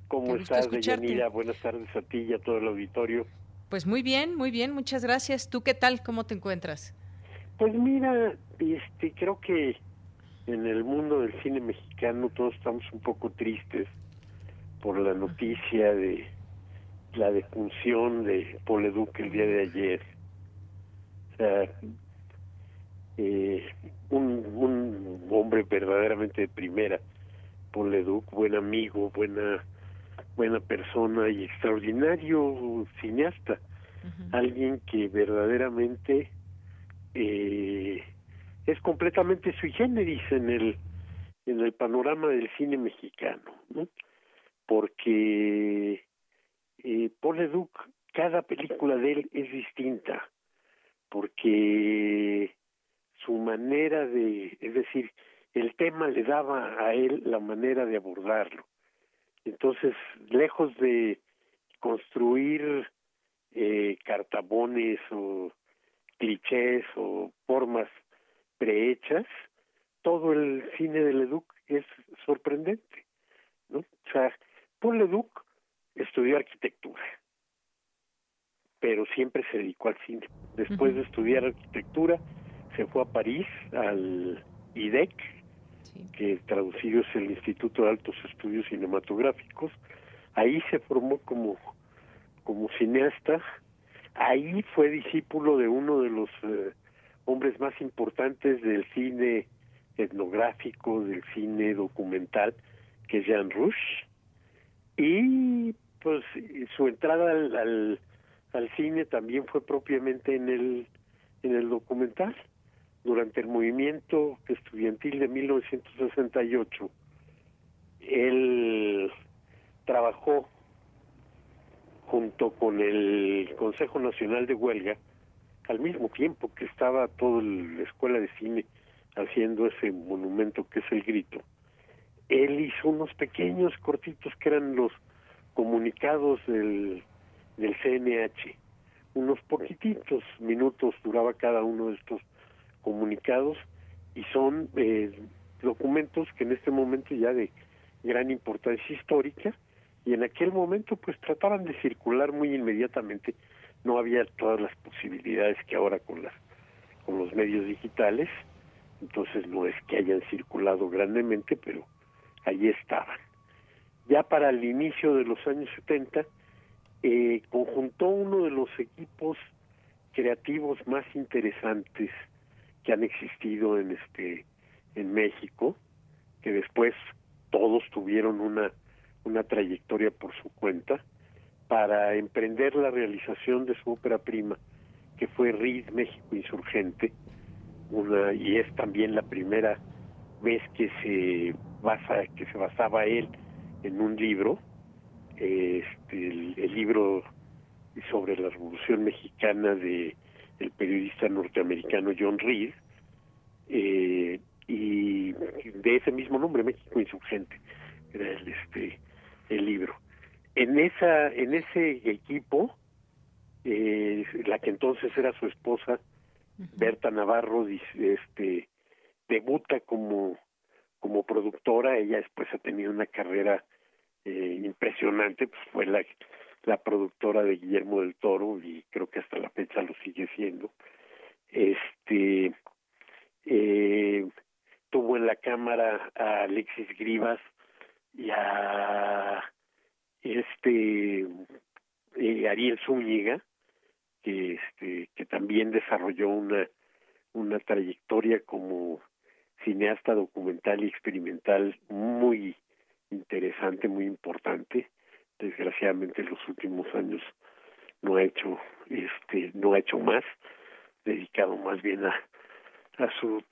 ¿Cómo estás, Deyanira? Buenas tardes a ti y a todo el auditorio. Pues muy bien, muy bien, muchas gracias. ¿Tú qué tal? ¿Cómo te encuentras? Pues mira, este, creo que en el mundo del cine mexicano todos estamos un poco tristes por la noticia de la defunción de Paul Educ el día de ayer. O sea, eh, un, un hombre verdaderamente de primera, Paul Leduc, buen amigo, buena buena persona y extraordinario cineasta, alguien que verdaderamente eh, es completamente sui generis en el en el panorama del cine mexicano, ¿no? porque eh, Paul Leduc, cada película de él es distinta, porque su manera de, es decir, el tema le daba a él la manera de abordarlo. Entonces, lejos de construir eh, cartabones o clichés o formas prehechas, todo el cine de Leduc es sorprendente, ¿no? O sea, Paul Leduc estudió arquitectura, pero siempre se dedicó al cine. Después de estudiar arquitectura, se fue a París al IDEC, que traducido es el Instituto de Altos Estudios Cinematográficos. Ahí se formó como, como cineasta. Ahí fue discípulo de uno de los eh, hombres más importantes del cine etnográfico, del cine documental, que es Jean Rouge y pues su entrada al, al, al, cine también fue propiamente en el en el documental durante el movimiento estudiantil de 1968 él trabajó junto con el Consejo Nacional de Huelga al mismo tiempo que estaba toda la escuela de cine haciendo ese monumento que es el grito él hizo unos pequeños cortitos que eran los comunicados del, del CNH. Unos poquititos minutos duraba cada uno de estos comunicados y son eh, documentos que en este momento ya de gran importancia histórica y en aquel momento pues trataban de circular muy inmediatamente no había todas las posibilidades que ahora con las con los medios digitales entonces no es que hayan circulado grandemente pero allí estaban. Ya para el inicio de los años 70, eh, conjuntó uno de los equipos creativos más interesantes que han existido en este en México, que después todos tuvieron una una trayectoria por su cuenta para emprender la realización de su ópera prima, que fue RID México Insurgente, una y es también la primera vez que se basa que se basaba él en un libro este el, libro sobre la Revolución Mexicana de el periodista norteamericano John Reed eh, y de ese mismo nombre México insurgente era el este el libro. En esa en ese equipo eh, la que entonces era su esposa Berta Navarro este debuta como como productora, ella después ha tenido una carrera eh, impresionante, pues fue la, la productora de Guillermo del Toro y creo que hasta la fecha lo sigue siendo. Este eh, tuvo en la cámara a Alexis Grivas y a este eh, Ariel Zúñiga que este que también desarrolló una una trayectoria como cineasta documental y experimental muy interesante, muy importante. Desgraciadamente en los últimos años no ha hecho este no ha hecho más dedicado más bien a a sus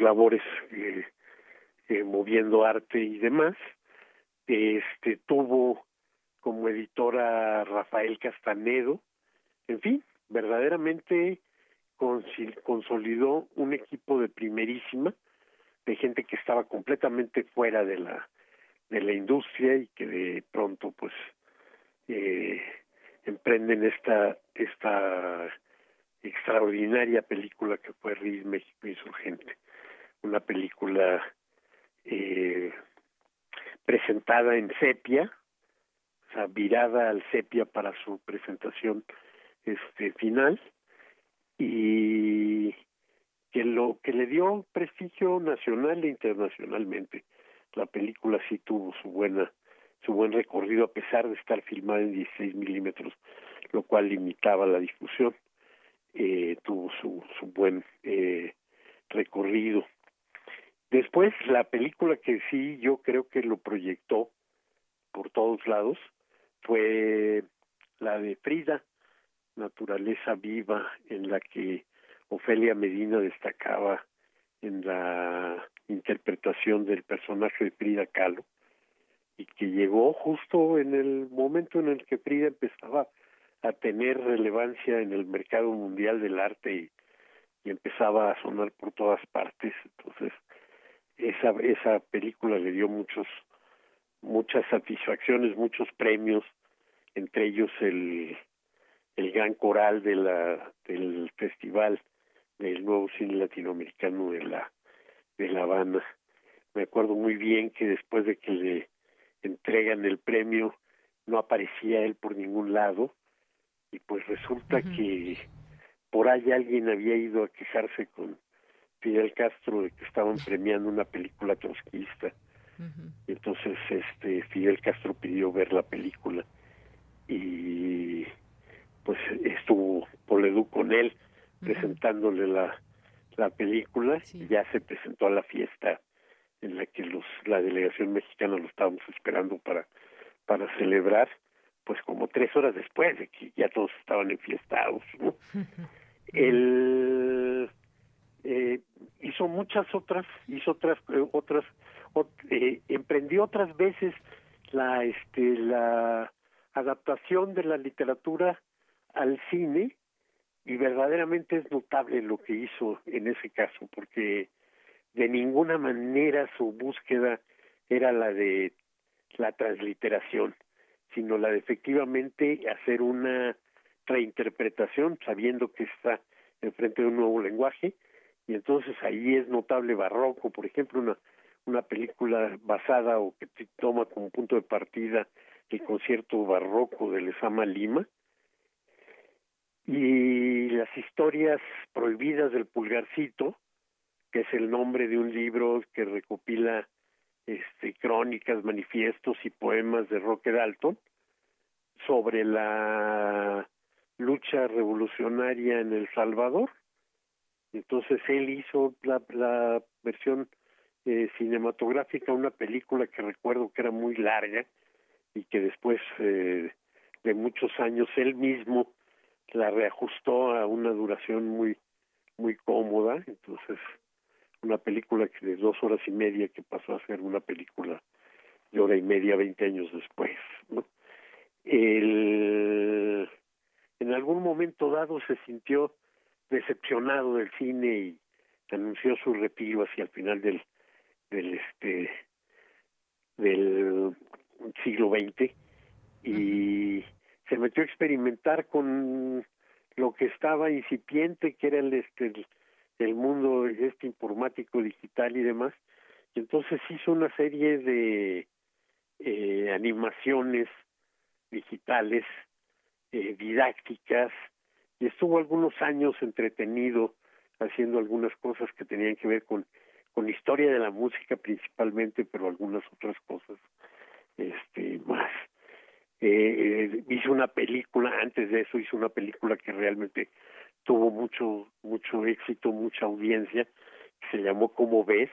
labores eh, eh, moviendo arte y demás. Este tuvo como editora Rafael Castanedo. En fin verdaderamente consolidó un equipo de primerísima de gente que estaba completamente fuera de la de la industria y que de pronto pues eh, emprenden esta esta extraordinaria película que fue Riz México Insurgente. Una película eh, presentada en sepia o sea virada al sepia para su presentación este final y que lo que le dio prestigio nacional e internacionalmente la película sí tuvo su buena su buen recorrido a pesar de estar filmada en 16 milímetros lo cual limitaba la difusión eh, tuvo su su buen eh, recorrido. Después la película que sí yo creo que lo proyectó por todos lados fue la de Frida naturaleza viva en la que Ofelia Medina destacaba en la interpretación del personaje de Frida Kahlo y que llegó justo en el momento en el que Frida empezaba a tener relevancia en el mercado mundial del arte y, empezaba a sonar por todas partes. Entonces esa esa película le dio muchos muchas satisfacciones muchos premios entre ellos el el gran coral de la del festival del nuevo cine latinoamericano de la de La Habana. Me acuerdo muy bien que después de que le entregan el premio no aparecía él por ningún lado y pues resulta que por ahí alguien había ido a quejarse con Fidel Castro de que estaban premiando una película trotskista. Entonces este Fidel Castro pidió ver la película y pues estuvo Poledú con él presentándole la la película y ya se presentó a la fiesta en la que los la delegación mexicana lo estábamos esperando para para celebrar pues como tres horas después de que ya todos estaban enfiestados ¿no? *laughs* él eh, hizo muchas otras hizo otras eh, otras eh, emprendió otras veces la este la adaptación de la literatura al cine y verdaderamente es notable lo que hizo en ese caso porque de ninguna manera su búsqueda era la de la transliteración sino la de efectivamente hacer una reinterpretación sabiendo que está enfrente de un nuevo lenguaje. Y entonces ahí es notable barroco por ejemplo una una película basada o que toma como punto de partida el concierto barroco de Lesama Lima y las historias prohibidas del pulgarcito, que es el nombre de un libro que recopila este crónicas, manifiestos y poemas de Roque Dalton sobre la lucha revolucionaria en El Salvador. Entonces él hizo la, la versión eh, cinematográfica, una película que recuerdo que era muy larga y que después eh, de muchos años él mismo la reajustó a una duración muy muy cómoda entonces una película que de dos horas y media que pasó a ser una película de hora y media veinte años después ¿no? el en algún momento dado se sintió decepcionado del cine y anunció su retiro hacia el final del del este del siglo XX y se metió a experimentar con lo que estaba incipiente que era el este el, mundo este informático digital y demás. Y entonces hizo una serie de eh, animaciones digitales eh, didácticas y estuvo algunos años entretenido haciendo algunas cosas que tenían que ver con con historia de la música principalmente pero algunas otras cosas este más eh, hizo una película, antes de eso hizo una película que realmente tuvo mucho, mucho éxito, mucha audiencia, se llamó Como ves,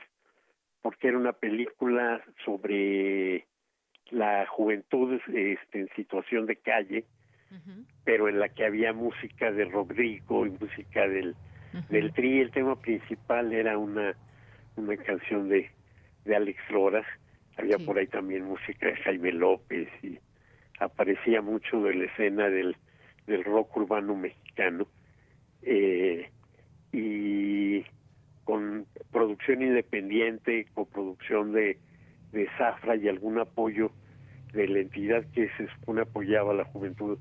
porque era una película sobre la juventud este, en situación de calle, pero en la que había música de Rodrigo y música del, del Tri. El tema principal era una, una canción de, de Alex Loras. Había por ahí también música de Jaime López y aparecía mucho de la escena del, del rock urbano mexicano. Eh, y con producción independiente, con producción de, de Zafra y algún apoyo de la entidad que se supone apoyaba a la juventud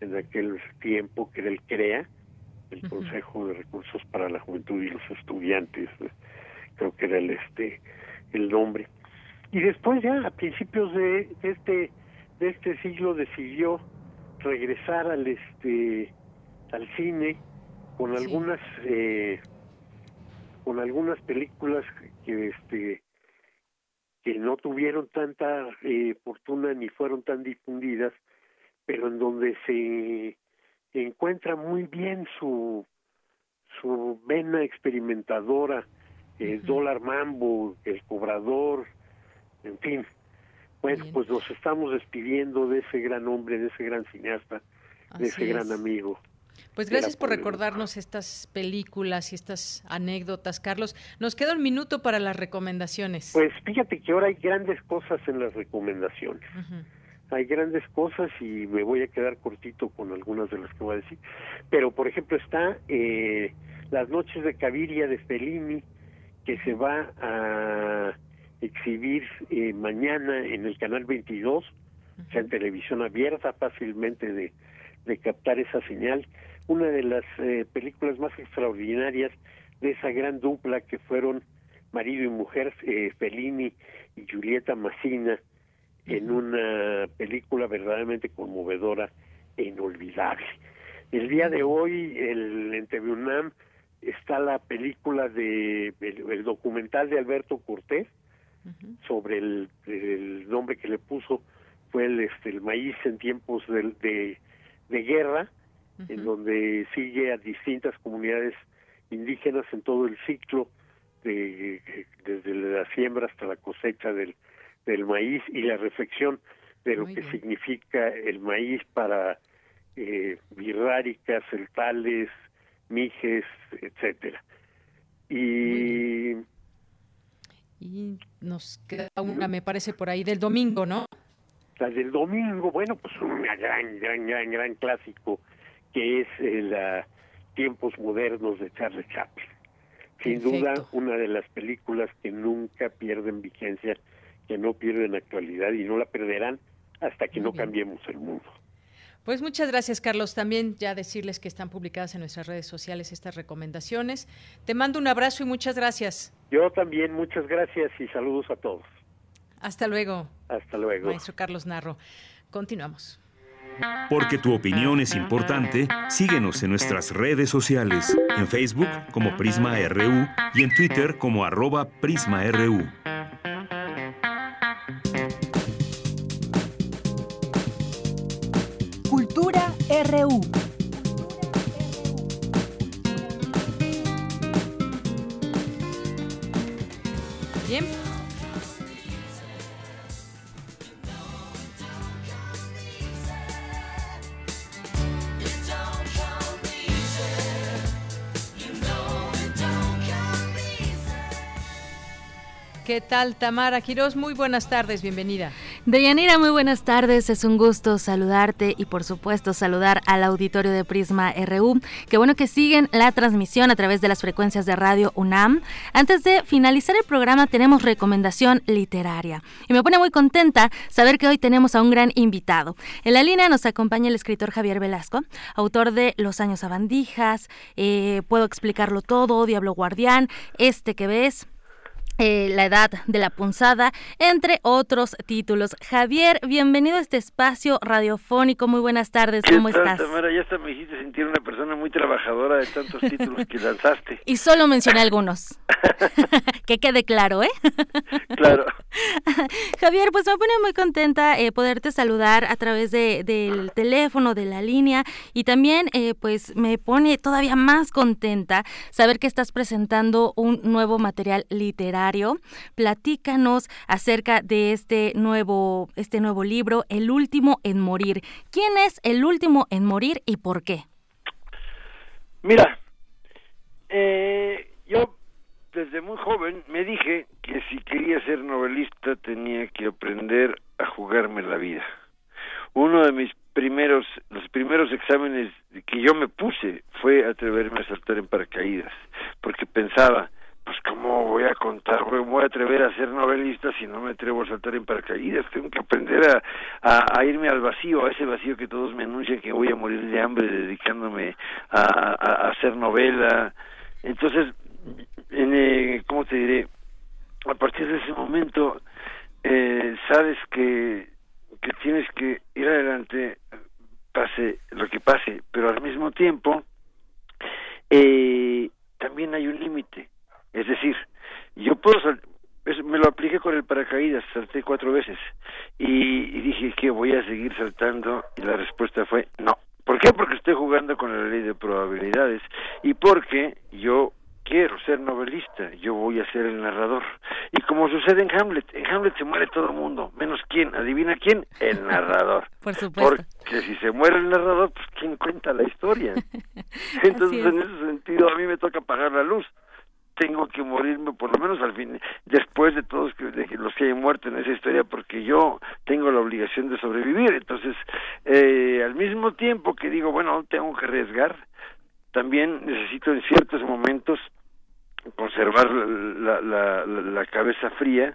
en aquel tiempo, que era el CREA, el Consejo de Recursos para la Juventud y los Estudiantes, creo que era el este el nombre. Y después ya a principios de, este de este siglo decidió regresar al este al cine con algunas eh, con algunas películas que este que no tuvieron tanta eh, fortuna ni fueron tan difundidas, pero en donde se encuentra muy bien su su vena experimentadora, el dólar mambo, el cobrador, en fin. Bueno, pues nos estamos despidiendo de ese gran hombre, de ese gran cineasta, de ese gran amigo. Pues gracias por recordarnos estas películas y estas anécdotas, Carlos. Nos queda un minuto para las recomendaciones. Pues fíjate que ahora hay grandes cosas en las recomendaciones. Hay grandes cosas y me voy a quedar cortito con algunas de las que voy a decir. Pero, por ejemplo, está eh, Las noches de Caviria de Fellini, que se va a exhibir eh, mañana en el canal 22, o sea, en televisión abierta, fácilmente de, de captar esa señal. Una de las eh, películas más extraordinarias de esa gran dupla que fueron marido y mujer, eh, Fellini y Julieta Massina, en una película verdaderamente conmovedora e inolvidable. El día de hoy, el, en TV UNAM, está la película de el, documental de Alberto Cortés sobre el, el, nombre que le puso fue el este el maíz en tiempos de, de, de guerra en donde sigue a distintas comunidades indígenas en todo el ciclo, de, desde la siembra hasta la cosecha del, del maíz y la reflexión de lo que significa el maíz para eh, birráricas, celtales, mijes, etcétera. Y y nos queda una, me parece, por ahí del domingo, ¿no? La del domingo, bueno, pues un gran, gran, gran, gran clásico que es el eh, Tiempos Modernos de Charles Chaplin. Sin duda, una de las películas que nunca pierden vigencia, que no pierden actualidad y no la perderán hasta que no cambiemos el mundo. Pues muchas gracias, Carlos. También ya decirles que están publicadas en nuestras redes sociales estas recomendaciones. Te mando un abrazo y muchas gracias. Yo también, muchas gracias y saludos a todos. Hasta luego. Hasta luego. Maestro Carlos Narro. Continuamos. Porque tu opinión es importante, síguenos en nuestras redes sociales, en Facebook como Prisma RU y en Twitter como arroba PrismaRU. RU. Bien, ¿Qué tal, Tamara Quiroz? Muy buenas tardes, bienvenida. Deyanira, muy buenas tardes. Es un gusto saludarte y, por supuesto, saludar al auditorio de Prisma RU. Qué bueno que siguen la transmisión a través de las frecuencias de radio UNAM. Antes de finalizar el programa, tenemos recomendación literaria. Y me pone muy contenta saber que hoy tenemos a un gran invitado. En la línea nos acompaña el escritor Javier Velasco, autor de Los años abandijas, eh, Puedo explicarlo todo, Diablo Guardián, Este que ves. Eh, la edad de la punzada, entre otros títulos. Javier, bienvenido a este espacio radiofónico. Muy buenas tardes, ¿cómo estás? Tamara, ya hasta me hiciste sentir una persona muy trabajadora de tantos títulos que lanzaste. *laughs* Y solo mencioné algunos. *laughs* que quede claro, ¿eh? *laughs* claro. Javier, pues me pone muy contenta eh, poderte saludar a través de, del teléfono, de la línea y también eh, pues me pone todavía más contenta saber que estás presentando un nuevo material literario. Platícanos acerca de este nuevo, este nuevo libro, El último en morir. ¿Quién es el último en morir y por qué? Mira, eh, yo desde muy joven me dije que si quería ser novelista tenía que aprender a jugarme la vida. Uno de mis primeros, los primeros exámenes que yo me puse fue atreverme a saltar en paracaídas, porque pensaba, pues cómo voy a contar, me voy a atrever a ser novelista si no me atrevo a saltar en paracaídas, tengo que aprender a, irme al vacío, a ese vacío que todos me anuncian que voy a morir de hambre dedicándome a, a hacer novela. Entonces en, eh, ¿cómo te diré? A partir de ese momento, eh, sabes que, que tienes que ir adelante, pase lo que pase, pero al mismo tiempo, eh, también hay un límite. Es decir, yo puedo me lo apliqué con el paracaídas, salté cuatro veces y, y, dije que voy a seguir saltando y la respuesta fue no. ¿Por qué? Porque estoy jugando con la ley de probabilidades y porque yo quiero ser novelista, yo voy a ser el narrador. Y como sucede en Hamlet, en Hamlet se muere todo el mundo, menos quién, adivina quién, el *laughs* narrador. Por supuesto. Porque si se muere el narrador, pues quién cuenta la historia. *laughs* Entonces, en ese sentido, a mí me toca apagar la luz. Tengo que morirme por lo menos al fin, después de todos los que hayan muerto en esa historia, porque yo tengo la obligación de sobrevivir. Entonces, eh, al mismo tiempo que digo, bueno, tengo que arriesgar, también necesito en ciertos momentos conservar la, la, la, cabeza fría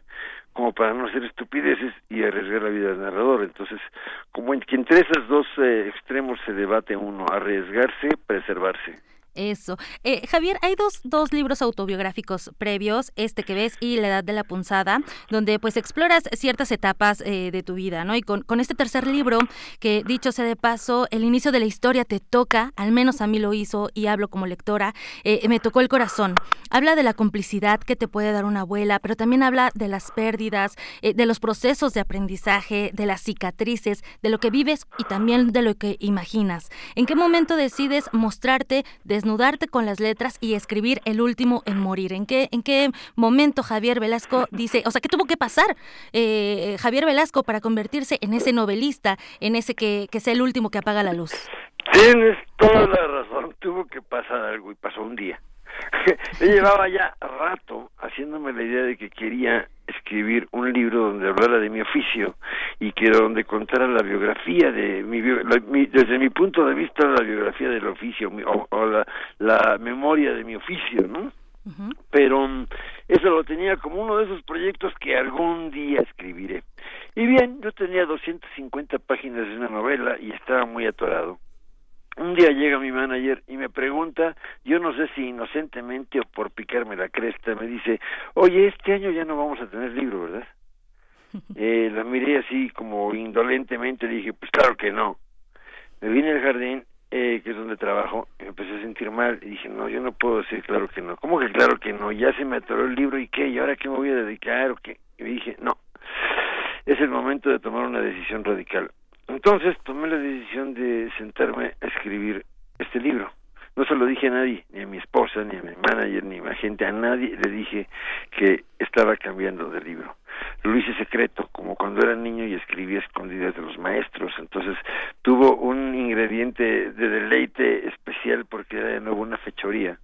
como para no hacer estupideces y arriesgar la vida del narrador. Entonces, como en, que entre esos dos eh, extremos se debate uno, arriesgarse, preservarse. Eso. Eh, Javier, hay dos, dos libros autobiográficos previos, este que ves y La Edad de la Punzada, donde pues exploras ciertas etapas eh, de tu vida, ¿no? Y con, con, este tercer libro, que dicho sea de paso, el inicio de la historia te toca, al menos a mí lo hizo y hablo como lectora, eh, me tocó el corazón. Habla de la complicidad que te puede dar una abuela, pero también habla de las pérdidas, de los procesos de aprendizaje, de las cicatrices, de lo que vives y también de lo que imaginas. ¿En qué momento decides mostrarte desde desnudarte con las letras y escribir el último en morir. ¿En qué, en qué momento Javier Velasco dice, o sea, qué tuvo que pasar eh, Javier Velasco para convertirse en ese novelista, en ese que, que sea el último que apaga la luz? Tienes toda la razón, tuvo que pasar algo y pasó un día. *laughs* Yo llevaba ya rato haciéndome la idea de que quería escribir un libro donde hablara de mi oficio y que donde contara la biografía de mi, desde mi punto de vista la biografía del oficio o, la, la, memoria de mi oficio, ¿no? Pero mm, eso lo tenía como uno de esos proyectos que algún día escribiré. Y bien, yo tenía 250 páginas de una novela y estaba muy atorado un día llega mi manager y me pregunta, yo no sé si inocentemente o por picarme la cresta, me dice, oye, este año ya no vamos a tener libro, ¿verdad? *laughs* eh, la miré así como indolentemente, dije, pues claro que no. Me vine al jardín, eh, que es donde trabajo, y me empecé a sentir mal y dije, no, yo no puedo decir claro que no. ¿Cómo que claro que no? Ya se me atoró el libro y qué, y ahora qué me voy a dedicar o qué. Y dije, no, es el momento de tomar una decisión radical entonces tomé la decisión de sentarme a escribir este libro. No se lo dije a nadie, ni a mi esposa, ni a mi manager, ni a mi agente, a nadie le dije que estaba cambiando de libro. Lo hice secreto, como cuando era niño y escribía escondidas de los maestros. Entonces tuvo un ingrediente de deleite especial porque era de nuevo una fechoría.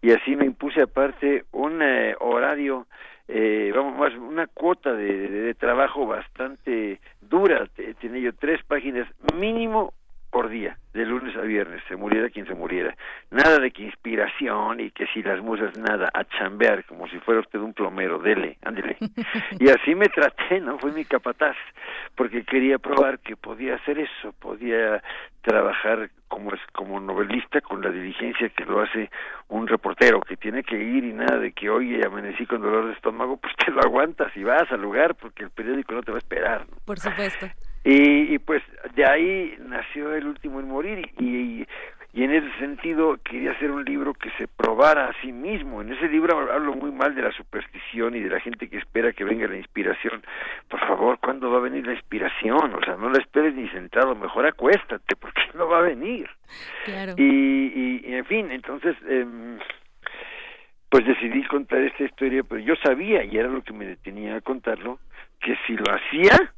Y así me impuse aparte un eh, horario eh, vamos más una cuota de, de, trabajo bastante dura tenía yo tres páginas mínimo por día, de lunes a viernes, se muriera quien se muriera. Nada de que inspiración y que si las musas, nada, a chambear, como si fuera usted un plomero, dele, ándele. *laughs* Y así me traté, ¿no? Fue mi capataz, porque quería probar que podía hacer eso, podía trabajar como es como novelista con la diligencia que lo hace un reportero que tiene que ir y nada de que oye amanecí con dolor de estómago *laughs* pues te lo aguantas y vas al lugar porque el periódico no te va a esperar por supuesto y, y, pues de ahí nació el último en morir y, y en ese sentido quería hacer un libro que se probara a sí mismo. En ese libro hablo muy mal de la superstición y de la gente que espera que venga la inspiración. Por favor, ¿cuándo va a venir la inspiración? O sea, no la esperes ni sentado, mejor acuéstate porque *laughs* no va a venir. Claro. Y, y, en fin, entonces... Eh, pues decidí contar esta historia, pero yo sabía, y era lo que me detenía a contarlo, que si lo hacía,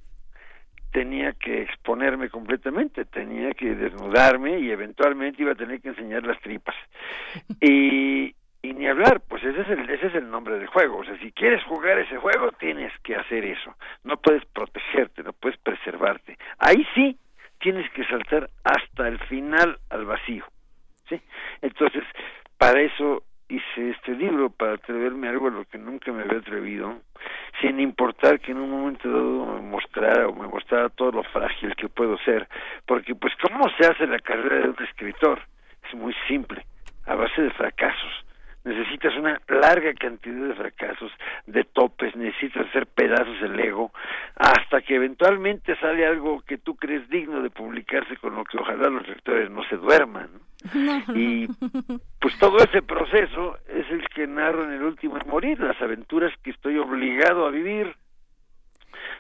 tenía que exponerme completamente, tenía que desnudarme y eventualmente iba a tener que enseñar las tripas. *laughs* Y, y ni hablar, pues ese es el ese es el nombre del juego, o sea, si quieres jugar ese juego tienes que hacer eso. No puedes protegerte, no puedes preservarte. Ahí sí tienes que saltar hasta el final al vacío. ¿Sí? Entonces, para eso hice este libro para atreverme a algo a lo que nunca me había atrevido, sin importar que en un momento dado me mostrara o me mostrara todo lo frágil que puedo ser, porque pues cómo se hace la carrera de un escritor es muy simple, a base de fracasos. Necesitas una larga cantidad de fracasos, de topes, necesitas hacer pedazos el ego, hasta que eventualmente sale algo que tú crees digno de publicarse, con lo que ojalá los lectores no se duerman. Y pues todo ese proceso es el que narro en el último en morir, las aventuras que estoy obligado a vivir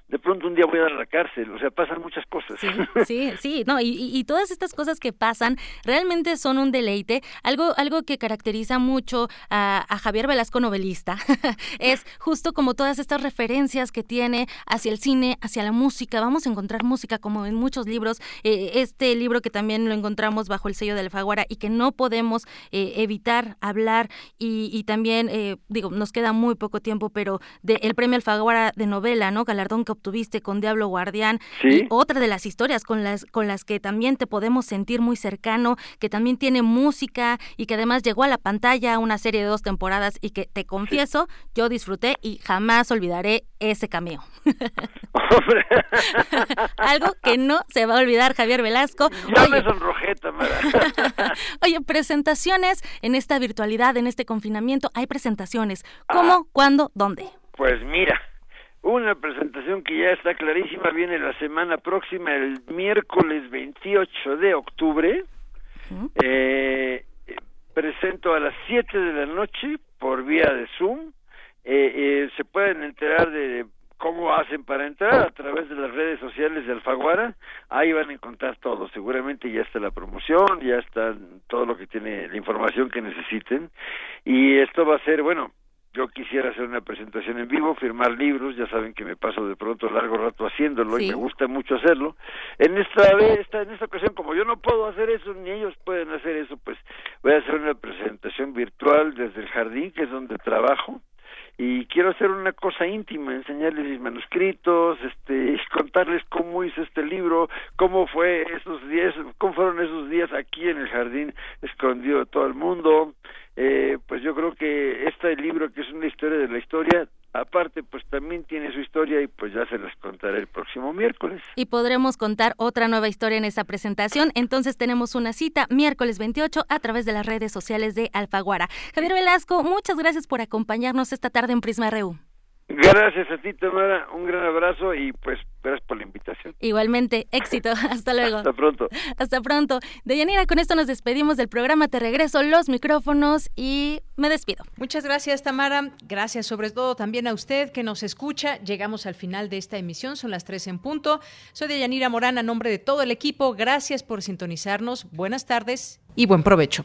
de pronto un día voy a dar a la cárcel, o sea, pasan muchas cosas. Sí, *laughs* sí, sí, no, y, y, todas estas cosas que pasan realmente son un deleite. Algo, algo que caracteriza mucho a, a Javier Velasco novelista *laughs* es justo como todas estas referencias que tiene hacia el cine, hacia la música. Vamos a encontrar música como en muchos libros. Eh, este libro que también lo encontramos bajo el sello de Alfaguara y que no podemos eh, evitar hablar y, y también, eh, digo, nos queda muy poco tiempo, pero del el premio Alfaguara de novela, ¿no? Galardón que tuviste con Diablo Guardián y otra de las historias con las con las que también te podemos sentir muy cercano, que también tiene música y que además llegó a la pantalla una serie de dos temporadas y que te confieso, yo disfruté y jamás olvidaré ese cameo. *laughs* Algo que no se va a olvidar Javier Velasco. Ya me sonrojé, *laughs* Oye, presentaciones en esta virtualidad, en este confinamiento, hay presentaciones. ¿Cómo, ah. cuándo, dónde? Pues mira, una presentación que ya está clarísima, viene la semana próxima, el miércoles 28 de octubre. Eh, presento a las 7 de la noche por vía de Zoom. Eh, eh, se pueden enterar de cómo hacen para entrar a través de las redes sociales de Alfaguara. Ahí van a encontrar todo. Seguramente ya está la promoción, ya está todo lo que tiene, la información que necesiten. Y esto va a ser, bueno, yo quisiera hacer una presentación en vivo, firmar libros, ya saben que me paso de pronto largo rato haciéndolo y me gusta mucho hacerlo. En esta vez, en esta ocasión, como yo no puedo hacer eso, ni ellos pueden hacer eso, pues voy a hacer una presentación virtual desde el jardín, que es donde trabajo, y quiero hacer una cosa íntima, enseñarles mis manuscritos, este, *laughs* contarles cómo hice este libro, cómo fue esos días, cómo fueron esos días aquí en el jardín escondido de todo el mundo, eh, pues yo creo que este libro que es una historia de la historia aparte pues también tiene su historia y pues ya se las contaré el próximo miércoles. Y podremos contar otra nueva historia en esa presentación, entonces tenemos una cita miércoles 28 a través de las redes sociales de Alfaguara. Javier Velasco, muchas gracias por acompañarnos esta tarde en Prisma RU. Gracias a ti, Tamara. Un gran abrazo y pues gracias por la invitación. Igualmente, éxito. *laughs* Hasta luego. Hasta pronto. Hasta pronto. Deyanira, con esto nos despedimos del programa. Te regreso los micrófonos y me despido. Muchas gracias, Tamara. Gracias sobre todo también a usted que nos escucha. Llegamos al final de esta emisión. Son las tres en punto. Soy Deyanira Morán a nombre de todo el equipo. Gracias por sintonizarnos. Buenas tardes y buen provecho.